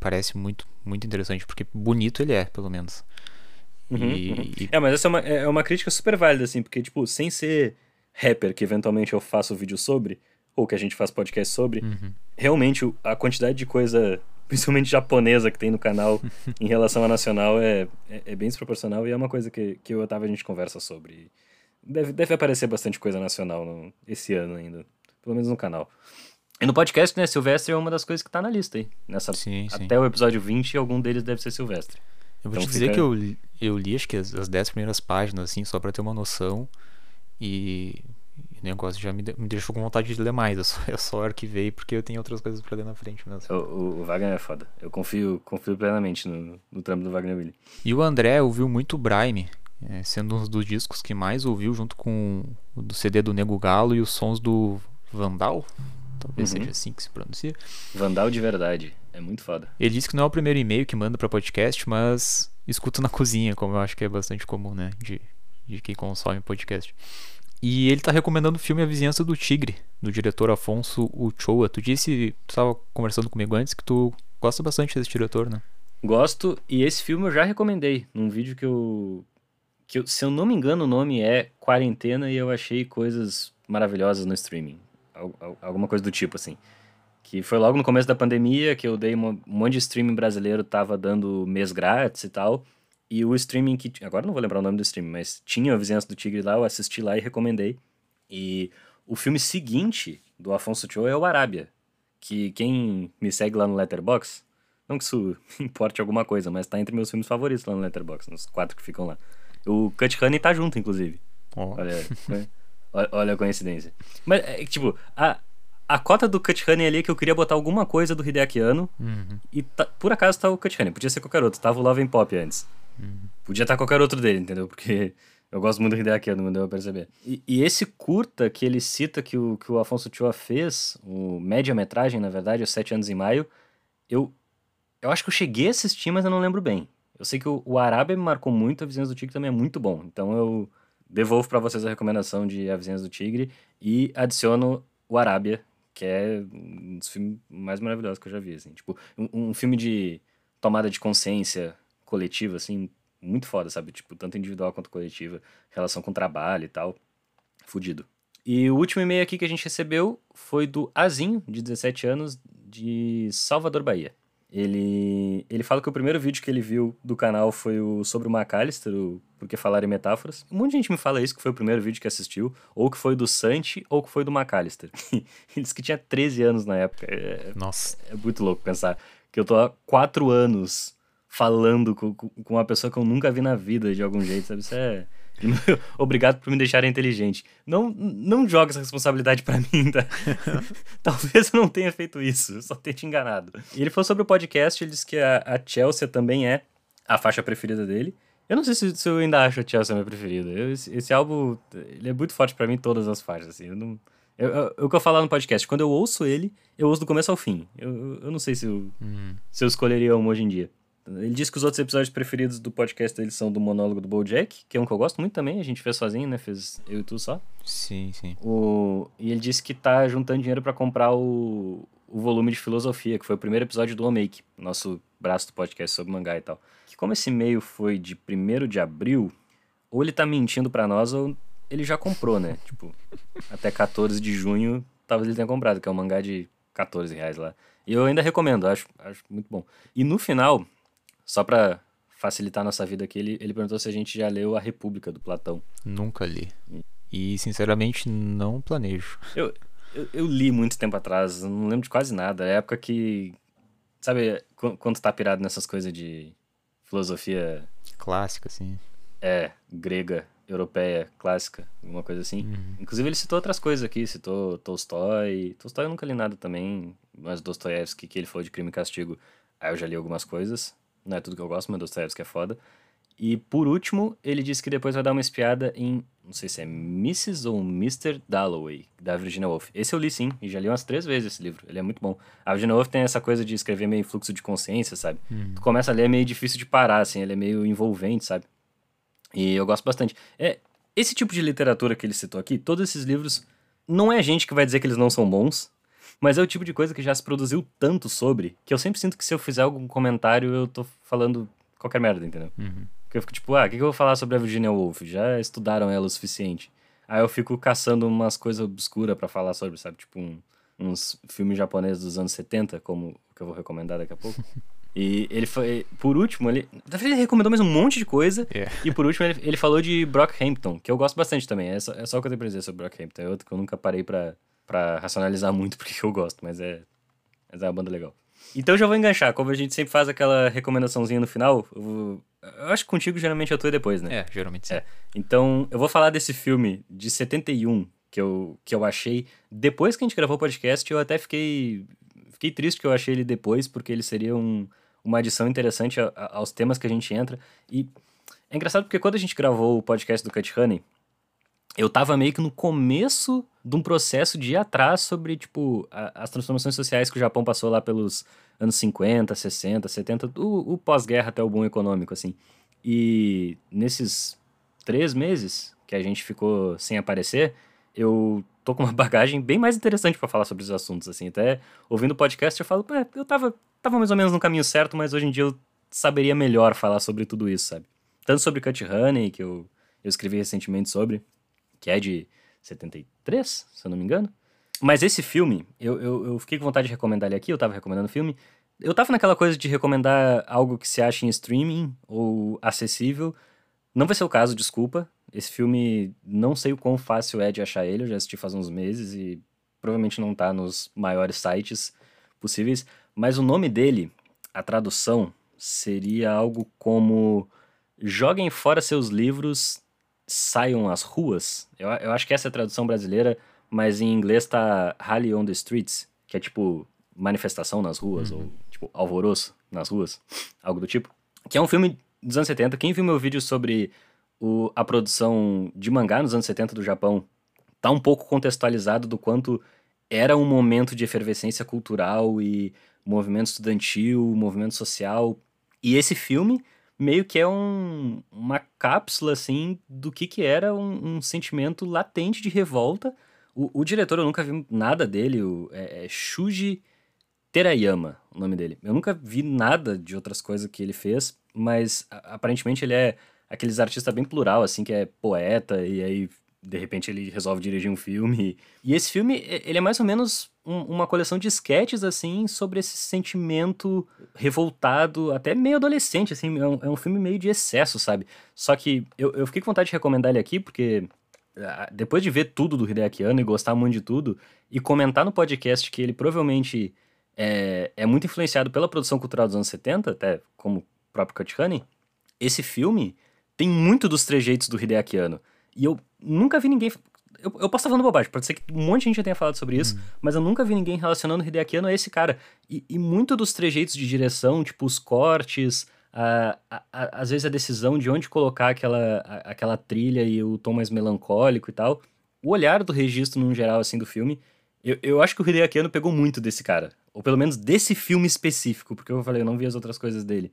parece muito, muito interessante, porque bonito ele é, pelo menos. Uhum, e, uhum. E... É, mas essa é uma, é uma crítica super válida, assim, porque, tipo, sem ser rapper que eventualmente eu faço vídeo sobre, ou que a gente faz podcast sobre, uhum. realmente a quantidade de coisa, principalmente japonesa, que tem no canal em relação a nacional é, é, é, bem desproporcional e é uma coisa que, que eu e o Otávio a gente conversa sobre. Deve, deve aparecer bastante coisa nacional no, esse ano ainda, pelo menos no canal. E no podcast, né, Silvestre é uma das coisas que tá na lista aí. Nessa, sim, sim. Até o episódio 20, algum deles deve ser Silvestre. Eu vou então te dizer fica... que eu, eu li acho que as, as 10 primeiras páginas, assim, só pra ter uma noção. E negócio já me, me deixou com vontade de ler mais. Eu só, eu só arquivei porque eu tenho outras coisas pra ler na frente mesmo. O, o, o Wagner é foda. Eu confio, confio plenamente no, no trampo do Wagner Willi. E o André ouviu muito Brime, é, sendo um dos discos que mais ouviu, junto com o do CD do Nego Galo e os sons do Vandal. Talvez uhum. seja assim que se pronuncia. Vandal de verdade. É muito foda. Ele disse que não é o primeiro e-mail que manda para podcast, mas escuta na cozinha, como eu acho que é bastante comum, né? De, de quem consome podcast. E ele tá recomendando o filme A Vizinhança do Tigre, do diretor Afonso Uchoa. Tu disse, tu tava conversando comigo antes, que tu gosta bastante desse diretor, né? Gosto, e esse filme eu já recomendei num vídeo que eu. Que eu, se eu não me engano, o nome é Quarentena e eu achei coisas maravilhosas no streaming. Alguma coisa do tipo, assim. Que foi logo no começo da pandemia que eu dei um monte de streaming brasileiro, tava dando mês grátis e tal. E o streaming que. Agora não vou lembrar o nome do streaming, mas tinha a Vizinhança do Tigre lá, eu assisti lá e recomendei. E o filme seguinte do Afonso Cho é o Arábia. Que quem me segue lá no Letterbox, não que isso importe alguma coisa, mas tá entre meus filmes favoritos lá no Letterbox, nos quatro que ficam lá. O Cut Honey tá junto, inclusive. Oh. Olha, olha a coincidência. Mas, é, tipo, a, a cota do Cut Honey ali é que eu queria botar alguma coisa do Hideaki Anno. Uhum. E tá, por acaso tá o Cut Honey. Podia ser qualquer outro. Tava o Love and Pop antes. Uhum. Podia estar qualquer outro dele, entendeu? Porque eu gosto muito do Hideaki não deu a perceber. E, e, esse curta que ele cita que o, que o Afonso Chua fez, o média-metragem, na verdade, os Sete Anos em Maio, eu, eu acho que eu cheguei a assistir, mas eu não lembro bem. Eu sei que o, o Arábia me marcou muito, a Vizinhança do Tigre também é muito bom. Então eu devolvo para vocês a recomendação de A Vizinhança do Tigre e adiciono o Arábia, que é um dos filmes mais maravilhosos que eu já vi. Assim. Tipo, um, um filme de tomada de consciência coletiva, assim, muito foda, sabe? Tipo, tanto individual quanto coletiva, relação com trabalho e tal. Fudido. E o último e-mail aqui que a gente recebeu foi do Azinho, de 17 anos, de Salvador, Bahia. Ele, ele fala que o primeiro vídeo que ele viu do canal foi o sobre o McAllister, o Porque Falar em Metáforas. Um monte de gente me fala isso, que foi o primeiro vídeo que assistiu, ou que foi do Santi, ou que foi do McAllister. ele disse que tinha 13 anos na época. É, Nossa. É muito louco pensar que eu tô há 4 anos falando com, com uma pessoa que eu nunca vi na vida de algum jeito, sabe? Isso é. Obrigado por me deixarem inteligente. Não, não joga essa responsabilidade para mim, tá? Talvez eu não tenha feito isso, eu só tenha te enganado. E ele falou sobre o podcast, ele disse que a, a Chelsea também é a faixa preferida dele. Eu não sei se, se eu ainda acho a Chelsea a minha preferida. Eu, esse, esse, álbum, ele é muito forte para mim, todas as faixas, assim. Eu não, eu, eu, o que eu falar no podcast, quando eu ouço ele, eu ouço do começo ao fim. Eu, eu, não sei se eu, uhum. se eu escolheria um hoje em dia. Ele disse que os outros episódios preferidos do podcast dele são do monólogo do Bojack, que é um que eu gosto muito também, a gente fez sozinho, né? Fez eu e tu só. Sim, sim. O... E ele disse que tá juntando dinheiro para comprar o... o volume de filosofia, que foi o primeiro episódio do Omake, nosso braço do podcast sobre mangá e tal. Que como esse e-mail foi de 1 de abril, ou ele tá mentindo para nós, ou ele já comprou, né? tipo, até 14 de junho, talvez ele tenha comprado, que é um mangá de 14 reais lá. E eu ainda recomendo, acho, acho muito bom. E no final, só para facilitar a nossa vida aqui, ele, ele perguntou se a gente já leu A República, do Platão. Nunca li. E, sinceramente, não planejo. Eu, eu, eu, li muito tempo atrás, não lembro de quase nada. É época que. Sabe, quando tá pirado nessas coisas de filosofia. Clássica, assim. É, grega, europeia, clássica, alguma coisa assim. Uhum. Inclusive, ele citou outras coisas aqui, citou Tolstói. Tolstói eu nunca li nada também, mas Dostoiévski, que ele falou de crime e castigo. Aí eu já li algumas coisas. Não é tudo que eu gosto, mas Dostoiévski é foda. E por último, ele disse que depois vai dar uma espiada em, não sei se é Mrs. ou Mr. Dalloway, da Virginia Woolf. Esse eu li sim, e já li umas três vezes esse livro. Ele é muito bom. A Virginia Woolf tem essa coisa de escrever meio fluxo de consciência, sabe? Hum. Tu começa a ler, é meio difícil de parar, assim, ele é meio envolvente, sabe? E eu gosto bastante. É, esse tipo de literatura que ele citou aqui, todos esses livros, não é gente que vai dizer que eles não são bons, mas é o tipo de coisa que já se produziu tanto sobre, que eu sempre sinto que se eu fizer algum comentário, eu tô falando qualquer merda, entendeu? Uhum. Porque eu fico tipo, ah, o que, que eu vou falar sobre a Virginia Woolf? Já estudaram ela o suficiente. Aí eu fico caçando umas coisas obscuras para falar sobre, sabe? Tipo um, uns filmes japoneses dos anos 70, como o que eu vou recomendar daqui a pouco. E ele foi, por último, ele. Na verdade, ele recomendou mais um monte de coisa. Yeah. É. E por último, ele, ele falou de Brockhampton, que eu gosto bastante também. É só, é só o que eu tenho pra dizer sobre Brockhampton. É outro que eu nunca parei pra, pra racionalizar muito porque eu gosto, mas é, mas é uma banda legal. Então eu já vou enganchar. Como a gente sempre faz aquela recomendaçãozinha no final, eu, vou... eu acho que contigo geralmente eu tô depois, né? É, geralmente sim. É. Então eu vou falar desse filme de 71 que eu, que eu achei. Depois que a gente gravou o podcast, eu até fiquei, fiquei triste que eu achei ele depois, porque ele seria um, uma adição interessante a, a, aos temas que a gente entra. E é engraçado porque quando a gente gravou o podcast do Cut Honey, eu tava meio que no começo de um processo de ir atrás sobre, tipo, a, as transformações sociais que o Japão passou lá pelos anos 50, 60, 70, o, o pós-guerra até o bom econômico, assim. E nesses três meses que a gente ficou sem aparecer, eu tô com uma bagagem bem mais interessante para falar sobre os assuntos, assim. Até ouvindo o podcast eu falo, eu tava, tava mais ou menos no caminho certo, mas hoje em dia eu saberia melhor falar sobre tudo isso, sabe? Tanto sobre Cut Honey, que eu, eu escrevi recentemente sobre, que é de 73, se eu não me engano. Mas esse filme, eu, eu, eu fiquei com vontade de recomendar ele aqui, eu tava recomendando o filme. Eu tava naquela coisa de recomendar algo que se acha em streaming ou acessível. Não vai ser o caso, desculpa. Esse filme, não sei o quão fácil é de achar ele, eu já assisti faz uns meses e provavelmente não tá nos maiores sites possíveis. Mas o nome dele, a tradução, seria algo como Joguem fora seus livros saiam às ruas. Eu, eu acho que essa é a tradução brasileira, mas em inglês tá Rally on the Streets, que é tipo manifestação nas ruas, uhum. ou tipo alvoroço nas ruas, algo do tipo. Que é um filme dos anos 70. Quem viu meu vídeo sobre o, a produção de mangá nos anos 70 do Japão tá um pouco contextualizado do quanto era um momento de efervescência cultural e movimento estudantil, movimento social. E esse filme meio que é um, uma cápsula, assim, do que que era um, um sentimento latente de revolta. O, o, diretor, eu nunca vi nada dele, o, é, é Shuji Terayama, o nome dele. Eu nunca vi nada de outras coisas que ele fez, mas aparentemente ele é aqueles artistas bem plural, assim, que é poeta e aí de repente ele resolve dirigir um filme. E esse filme, ele é mais ou menos um, uma coleção de sketches, assim, sobre esse sentimento revoltado, até meio adolescente, assim, é um, é um filme meio de excesso, sabe? Só que eu, eu fiquei com vontade de recomendar ele aqui, porque ah, depois de ver tudo do Hideaki Anno e gostar muito de tudo, e comentar no podcast que ele provavelmente é, é muito influenciado pela produção cultural dos anos 70, até como o próprio Kurt Honey, esse filme tem muito dos trejeitos do Hideaki Anno. E eu nunca vi ninguém. Eu, eu posso estar falando bobagem, pode ser que um monte de gente já tenha falado sobre isso, uhum. mas eu nunca vi ninguém relacionando o Hideaki Anno a esse cara. E, e muito dos trejeitos de direção, tipo os cortes, a, a, a, às vezes a decisão de onde colocar aquela, aquela trilha e o tom mais melancólico e tal, o olhar do registro, num geral, assim, do filme, eu, eu acho que o Hideaki Anno pegou muito desse cara. Ou pelo menos desse filme específico, porque eu falei, eu não vi as outras coisas dele.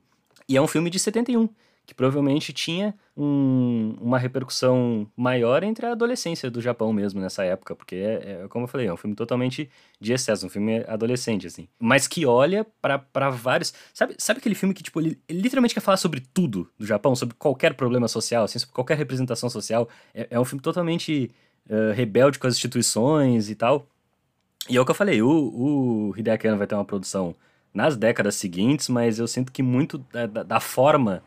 E é um filme de 71 que provavelmente tinha um, uma repercussão maior entre a adolescência do Japão mesmo nessa época, porque é, é, como eu falei, é um filme totalmente de excesso, um filme adolescente, assim. Mas que olha para vários. Sabe, sabe aquele filme que, tipo, ele, ele, literalmente quer falar sobre tudo do Japão, sobre qualquer problema social, assim, sobre qualquer representação social? É, é um filme totalmente uh, rebelde com as instituições e tal. E é o que eu falei, o, o Hideaki Anno vai ter uma produção nas décadas seguintes, mas eu sinto que muito da, da, da forma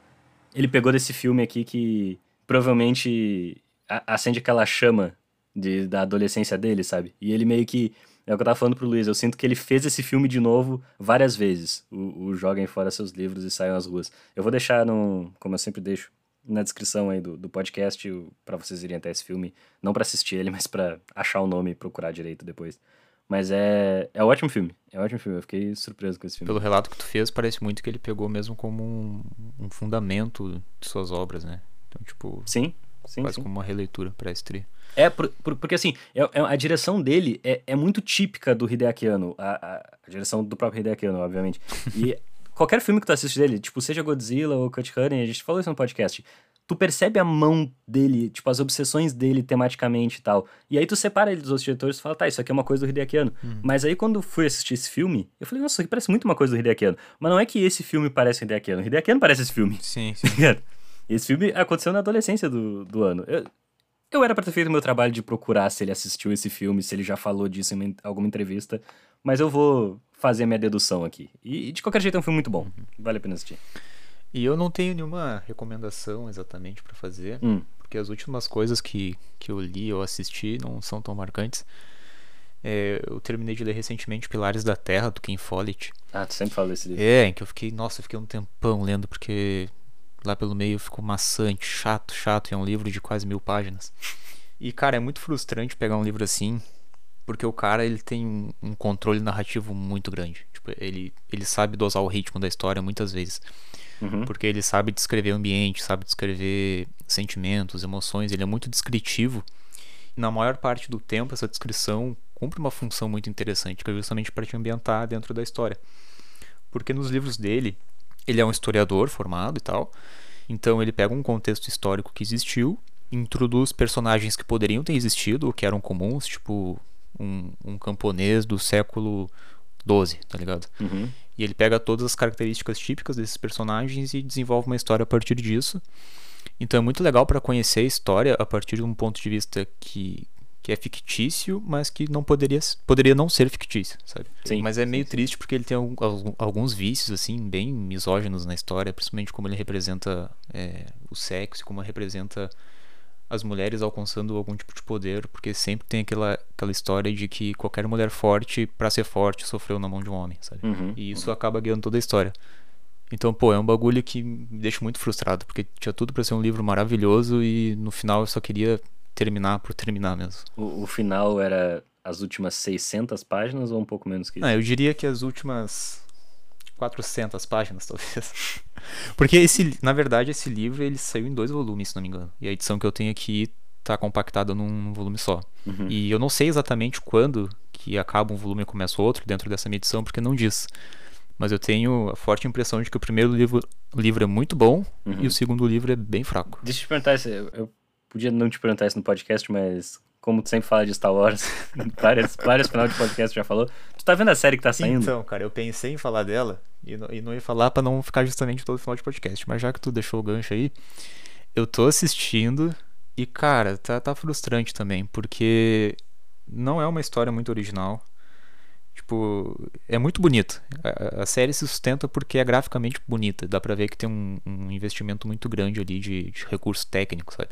ele pegou desse filme aqui que provavelmente acende aquela chama de, da adolescência dele, sabe? E ele meio que É o que eu tava falando pro Luiz. Eu sinto que ele fez esse filme de novo várias vezes. O, o Joguem Fora Seus Livros e Saiam às Ruas. Eu vou deixar, no, como eu sempre deixo, na descrição aí do, do podcast para vocês irem até esse filme. Não para assistir ele, mas para achar o nome e procurar direito depois. Mas é, é um ótimo filme. É um ótimo filme. Eu fiquei surpreso com esse filme. Pelo relato que tu fez, parece muito que ele pegou mesmo como um, um fundamento de suas obras, né? Então, tipo. Sim, sim. Quase sim. como uma releitura para esse tri. É, por, por, porque assim, é, é, a direção dele é, é muito típica do Hideaki Anno. A, a, a direção do próprio Hideaki Anno, obviamente. E qualquer filme que tu assiste dele, tipo, seja Godzilla ou Cut Honey, a gente falou isso no podcast, tu percebe a mão dele, tipo, as obsessões dele tematicamente e tal. E aí tu separa ele dos outros diretores e fala, tá, isso aqui é uma coisa do Hideaki Anno. Uhum. Mas aí quando fui assistir esse filme, eu falei, nossa, isso aqui parece muito uma coisa do Hideaki Anno. Mas não é que esse filme parece o Hideaki Anno. O Hideaki Anno parece esse filme. Sim, sim. esse filme aconteceu na adolescência do, do ano. Eu, eu era pra ter feito o meu trabalho de procurar se ele assistiu esse filme, se ele já falou disso em alguma entrevista, mas eu vou fazer a minha dedução aqui. E, de qualquer jeito é um filme muito bom. Vale a pena assistir. E eu não tenho nenhuma recomendação exatamente para fazer, hum. porque as últimas coisas que, que eu li ou assisti não são tão marcantes. É, eu terminei de ler recentemente Pilares da Terra, do Ken Follett. Ah, tu sempre fala desse livro. É, em que eu fiquei, nossa, eu fiquei um tempão lendo, porque lá pelo meio ficou maçante, chato, chato, e é um livro de quase mil páginas. E, cara, é muito frustrante pegar um livro assim, porque o cara ele tem um, um controle narrativo muito grande. Tipo, ele, ele sabe dosar o ritmo da história muitas vezes. Uhum. Porque ele sabe descrever o ambiente, sabe descrever sentimentos, emoções, ele é muito descritivo. E na maior parte do tempo, essa descrição cumpre uma função muito interessante, que é justamente para te ambientar dentro da história. Porque nos livros dele, ele é um historiador formado e tal. Então ele pega um contexto histórico que existiu, introduz personagens que poderiam ter existido, ou que eram comuns, tipo um, um camponês do século XII, tá ligado? Uhum. E ele pega todas as características típicas desses personagens e desenvolve uma história a partir disso. Então é muito legal para conhecer a história a partir de um ponto de vista que, que é fictício, mas que não poderia, poderia não ser fictício, sabe? Sim, mas é meio sim, triste porque ele tem alguns vícios assim bem misóginos na história, principalmente como ele representa é, o sexo, como ele representa as mulheres alcançando algum tipo de poder, porque sempre tem aquela, aquela história de que qualquer mulher forte, para ser forte, sofreu na mão de um homem, sabe? Uhum, e isso uhum. acaba guiando toda a história. Então, pô, é um bagulho que me deixa muito frustrado, porque tinha tudo para ser um livro maravilhoso e no final eu só queria terminar por terminar mesmo. O, o final era as últimas 600 páginas ou um pouco menos que isso? Ah, eu diria que as últimas 400 páginas, talvez. Porque esse, na verdade, esse livro ele saiu em dois volumes, se não me engano. E a edição que eu tenho aqui tá compactada num volume só. Uhum. E eu não sei exatamente quando que acaba um volume e começa outro dentro dessa minha edição, porque não diz. Mas eu tenho a forte impressão de que o primeiro livro, livro é muito bom uhum. e o segundo livro é bem fraco. Deixa eu te perguntar, eu, eu podia não te perguntar isso no podcast, mas como tu sempre fala de Star Wars, várias, várias final de podcast já falou. Tu tá vendo a série que tá saindo? Então, cara, eu pensei em falar dela e não, e não ia falar para não ficar justamente todo final de podcast. Mas já que tu deixou o gancho aí, eu tô assistindo e, cara, tá, tá frustrante também, porque não é uma história muito original. Tipo, é muito bonito. A, a, série se sustenta porque é graficamente bonita. Dá pra ver que tem um, um investimento muito grande ali de, de recurso técnico, sabe?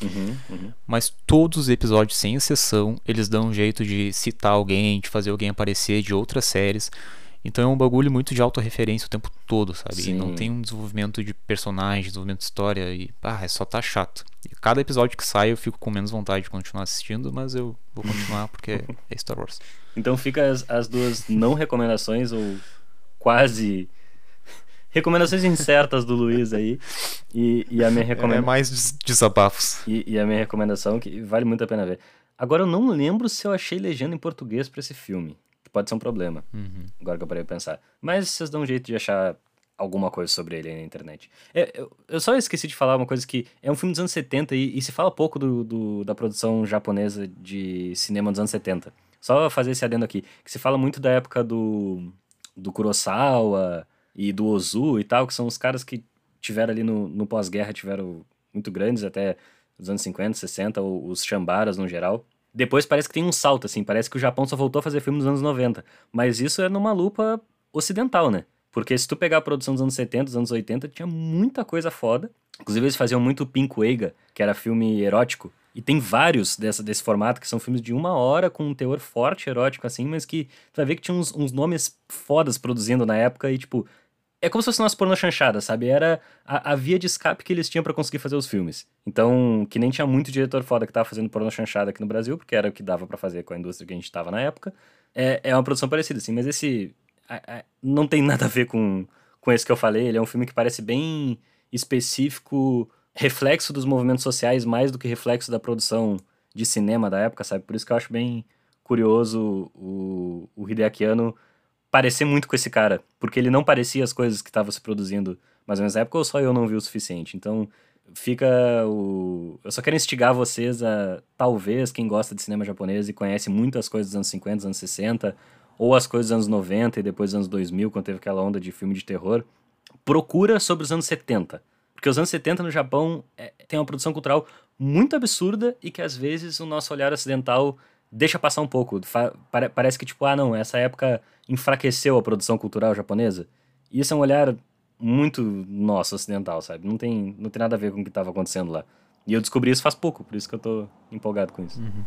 Uhum, uhum. Mas todos os episódios, sem exceção, eles dão um jeito de citar alguém, de fazer alguém aparecer de outras séries. Então é um bagulho muito de autorreferência o tempo todo, sabe? Sim. E não tem um desenvolvimento de personagem, desenvolvimento de história. E, ah, é só tá chato. E cada episódio que sai eu fico com menos vontade de continuar assistindo, mas eu vou continuar porque é Star Wars. Então fica as, as duas não recomendações, ou quase recomendações incertas do Luiz aí. E, e a minha recomendação. É mais desabafos. E, e, a minha recomendação, que vale muito a pena ver. Agora eu não lembro se eu achei legenda em português para esse filme. Pode ser um problema. Uhum. Agora que eu parei pra pensar. Mas vocês dão um jeito de achar alguma coisa sobre ele aí na internet. É, eu, eu, só esqueci de falar uma coisa que é um filme dos anos 70 e, e se fala pouco do, do, da produção japonesa de cinema dos anos 70. Só fazer esse adendo aqui, que se fala muito da época do, do Kurosawa e do Ozu e tal, que são os caras que tiveram ali no, no pós-guerra, tiveram muito grandes, até os anos 50, 60, os chambaras no geral. Depois parece que tem um salto, assim, parece que o Japão só voltou a fazer filme nos anos 90. Mas isso é numa lupa ocidental, né? Porque se tu pegar a produção dos anos 70, dos anos 80, tinha muita coisa foda. Inclusive eles faziam muito Pink Eiga, que era filme erótico, E tem vários dessa, desse formato que são filmes de uma hora com um teor forte, erótico, assim, mas que tu vai ver que tinha uns, uns nomes fodas produzindo na época e, tipo, é como se fosse nossa porno chanchada, sabe? Era a, a, via de escape que eles tinham para conseguir fazer os filmes. Então, que nem tinha muito diretor foda que tava fazendo porno chanchada aqui no Brasil, porque era o que dava para fazer com a indústria que a gente tava na época. É, é uma produção parecida, assim, mas esse a, a, não tem nada a ver com, com esse que eu falei. Ele é um filme que parece bem específico reflexo dos movimentos sociais mais do que reflexo da produção de cinema da época, sabe? Por isso que eu acho bem curioso o, o Hideaki Anno parecer muito com esse cara, porque ele não parecia as coisas que estavam se produzindo mais ou menos na época, ou só eu não vi o suficiente. Então, fica o... Eu só quero instigar vocês a, talvez, quem gosta de cinema japonês e conhece muitas coisas dos anos 50, dos anos 60, ou as coisas dos anos 90 e depois dos anos 2000, quando teve aquela onda de filme de terror, procura sobre os anos 70 porque os anos 70 no Japão é, tem uma produção cultural muito absurda e que às vezes o nosso olhar ocidental deixa passar um pouco. Pare parece que, tipo, ah, não, essa época enfraqueceu a produção cultural japonesa. E isso é um olhar muito nosso ocidental, sabe? Não tem, não tem nada a ver com o que estava acontecendo lá. E eu descobri isso faz pouco, por isso que eu tô empolgado com isso. Uhum.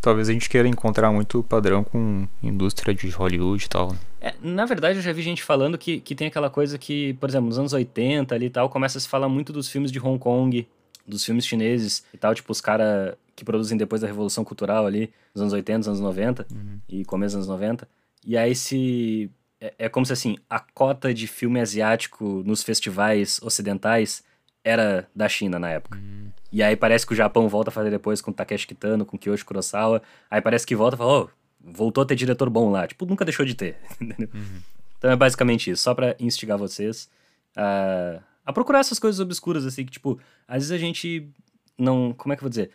Talvez a gente queira encontrar muito padrão com indústria de Hollywood e tal. Né? É, na verdade, eu já vi gente falando que, que tem aquela coisa que, por exemplo, nos anos 80 ali e tal, começa a se falar muito dos filmes de Hong Kong, dos filmes chineses e tal, tipo os caras que produzem depois da Revolução Cultural ali, nos anos 80, nos anos 90 uhum. e começo dos anos 90. E aí se... É, é como se, assim, a cota de filme asiático nos festivais ocidentais era da China na época. Uhum. E aí parece que o Japão volta a fazer depois com Takeshi Kitano, com Kiyoshi Kurosawa. Aí parece que volta e fala, oh, voltou a ter diretor bom lá. Tipo, nunca deixou de ter. Uhum. Então é basicamente isso. Só pra instigar vocês a, a procurar essas coisas obscuras, assim, que, tipo, às vezes a gente não... Como é que eu vou dizer?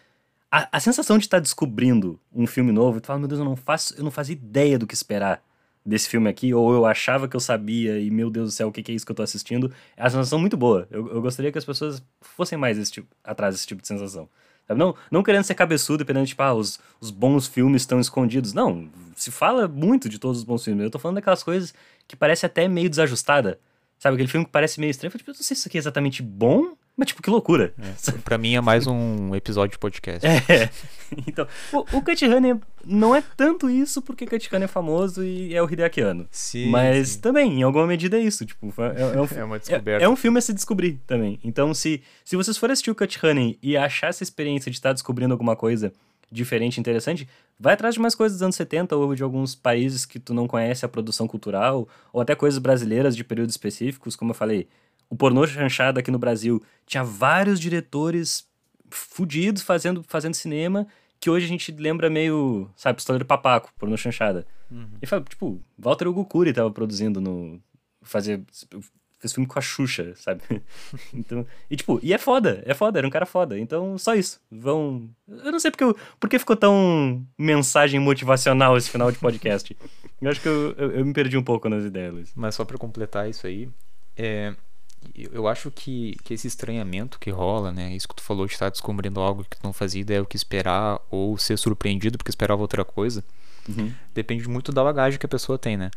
A, a sensação de estar tá descobrindo um filme novo, tu fala, meu Deus, eu não faço, eu não fazia ideia do que esperar desse filme aqui, ou eu achava que eu sabia e, meu Deus do céu, o que, que é isso que eu tô assistindo, é uma sensação muito boa. Eu, eu gostaria que as pessoas fossem mais esse tipo, atrás desse tipo de sensação. Não, não querendo ser cabeçudo, dependendo, tipo, ah, os, os bons filmes estão escondidos. Não, se fala muito de todos os bons filmes. Eu tô falando daquelas coisas que parece até meio desajustada. Sabe, aquele filme que parece meio estranho. Eu, tipo, eu não sei se isso aqui é exatamente bom mas, tipo, que loucura. É, pra mim é mais um episódio de podcast. É. Então, o, o Cut Honey não é tanto isso porque Cut Honey é famoso e é o Hideaki Anno. Sim. Mas sim. também, em alguma medida, é isso. Tipo, é, é, um, é uma descoberta. É, é, um filme a se descobrir também. Então, se, se vocês forem assistir o Cut Honey e achar essa experiência de estar descobrindo alguma coisa diferente, interessante, vai atrás de mais coisas dos anos 70 ou de alguns países que tu não conhece a produção cultural, ou até coisas brasileiras de períodos específicos, como eu falei o pornô chanchado aqui no Brasil tinha vários diretores fudidos fazendo, fazendo cinema que hoje a gente lembra meio, sabe, Pistoleiro Papaco, pornô chanchada. Uhum. E fala, tipo, Walter Hugo Cury tava produzindo no... Fazer... Fez filme com a Xuxa, sabe? então, e tipo, e é foda, é foda, era um cara foda. Então, só isso. Vão. Eu não sei porque, eu, porque ficou tão mensagem motivacional esse final de podcast. eu acho que eu, eu, eu me perdi um pouco nas ideias, Luiz. Mas só para completar isso aí, é, eu acho que, que esse estranhamento que rola, né? Isso que tu falou de estar descobrindo algo que tu não fazia ideia o que esperar, ou ser surpreendido porque esperava outra coisa, uhum. depende muito da bagagem que a pessoa tem, né?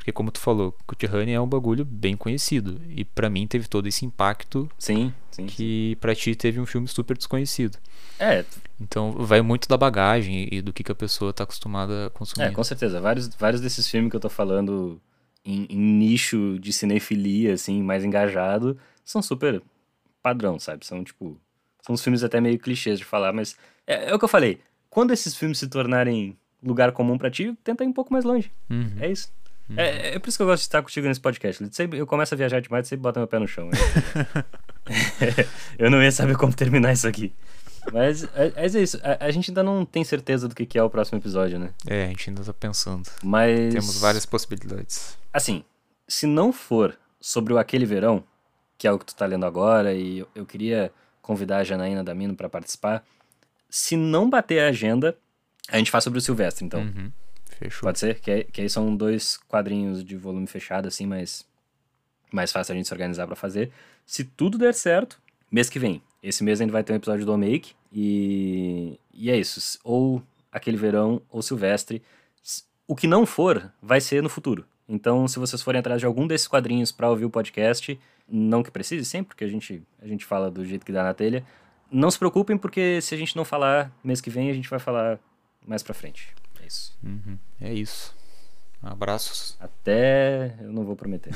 Porque como tu falou, Honey é um bagulho bem conhecido. E para mim teve todo esse impacto sim, sim que para ti teve um filme super desconhecido. É. Então vai muito da bagagem e do que, que a pessoa tá acostumada a consumir. É, com certeza. Vários, vários desses filmes que eu tô falando em, em, nicho de cinefilia, assim, mais engajado, são super padrão, sabe? São, tipo... São uns filmes até meio clichês de falar, mas... É, é o que eu falei. Quando esses filmes se tornarem lugar comum para ti, tenta ir um pouco mais longe. Uhum. É isso. É, é, por isso que eu gosto de estar contigo nesse podcast. Eu começo a viajar demais, você bota meu pé no chão. eu não ia saber como terminar isso aqui. Mas, é, mas é isso. A, a, gente ainda não tem certeza do que, que é o próximo episódio, né? É, a gente ainda tá pensando. Mas. Temos várias possibilidades. Assim, se não for sobre o Aquele Verão, que é o que tu tá lendo agora, e eu, eu queria convidar a Janaína Damino para participar. Se não bater a agenda, a gente faz sobre o Silvestre, então. Uhum. Fechou. Pode ser? Que, que aí são dois quadrinhos de volume fechado, assim, mas mais fácil a gente se organizar para fazer. Se tudo der certo, mês que vem. Esse mês a gente vai ter um episódio do Make e, e é isso. Ou aquele verão ou Silvestre. O que não for, vai ser no futuro. Então, se vocês forem atrás de algum desses quadrinhos para ouvir o podcast, não que precise sempre, porque a gente, a gente fala do jeito que dá na telha, não se preocupem, porque se a gente não falar mês que vem, a gente vai falar mais pra frente. É isso. Uhum. É isso. Abraços. Até. Eu não vou prometer.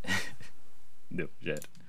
Deu, já era.